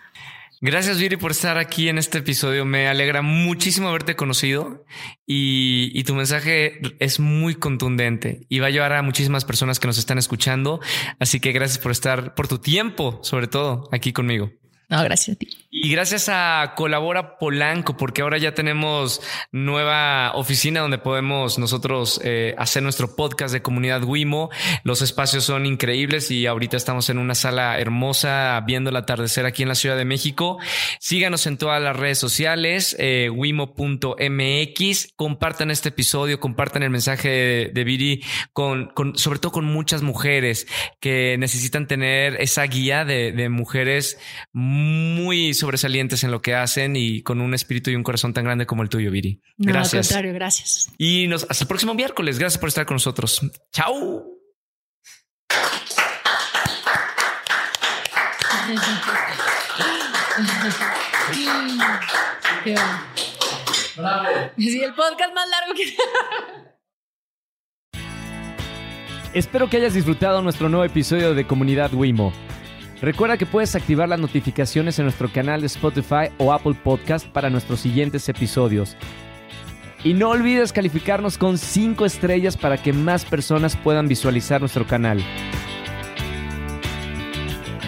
Gracias, Viri, por estar aquí en este episodio. Me alegra muchísimo haberte conocido y, y, tu mensaje es muy contundente y va a llevar a muchísimas personas que nos están escuchando. Así que gracias por estar, por tu tiempo, sobre todo aquí conmigo. No, gracias a ti. Y gracias a Colabora Polanco, porque ahora ya tenemos nueva oficina donde podemos nosotros eh, hacer nuestro podcast de comunidad Wimo. Los espacios son increíbles y ahorita estamos en una sala hermosa viendo el atardecer aquí en la Ciudad de México. Síganos en todas las redes sociales, eh, wimo.mx. Compartan este episodio, compartan el mensaje de, de Viri con, con, sobre todo con muchas mujeres que necesitan tener esa guía de, de mujeres muy sobresalientes en lo que hacen y con un espíritu y un corazón tan grande como el tuyo, Viri. gracias. al contrario, gracias. Y nos, hasta el próximo miércoles. Gracias por estar con nosotros. Chao. Sí, el podcast más largo que... Espero que hayas disfrutado nuestro nuevo episodio de Comunidad Wimo. Recuerda que puedes activar las notificaciones en nuestro canal de Spotify o Apple Podcast para nuestros siguientes episodios. Y no olvides calificarnos con 5 estrellas para que más personas puedan visualizar nuestro canal.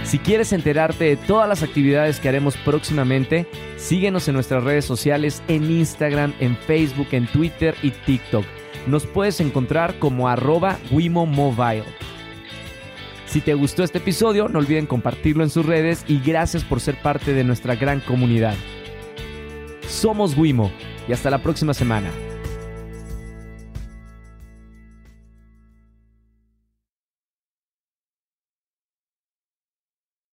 Si quieres enterarte de todas las actividades que haremos próximamente, síguenos en nuestras redes sociales en Instagram, en Facebook, en Twitter y TikTok. Nos puedes encontrar como arroba Wimo Mobile. Si te gustó este episodio, no olviden compartirlo en sus redes y gracias por ser parte de nuestra gran comunidad. Somos Wimo y hasta la próxima semana.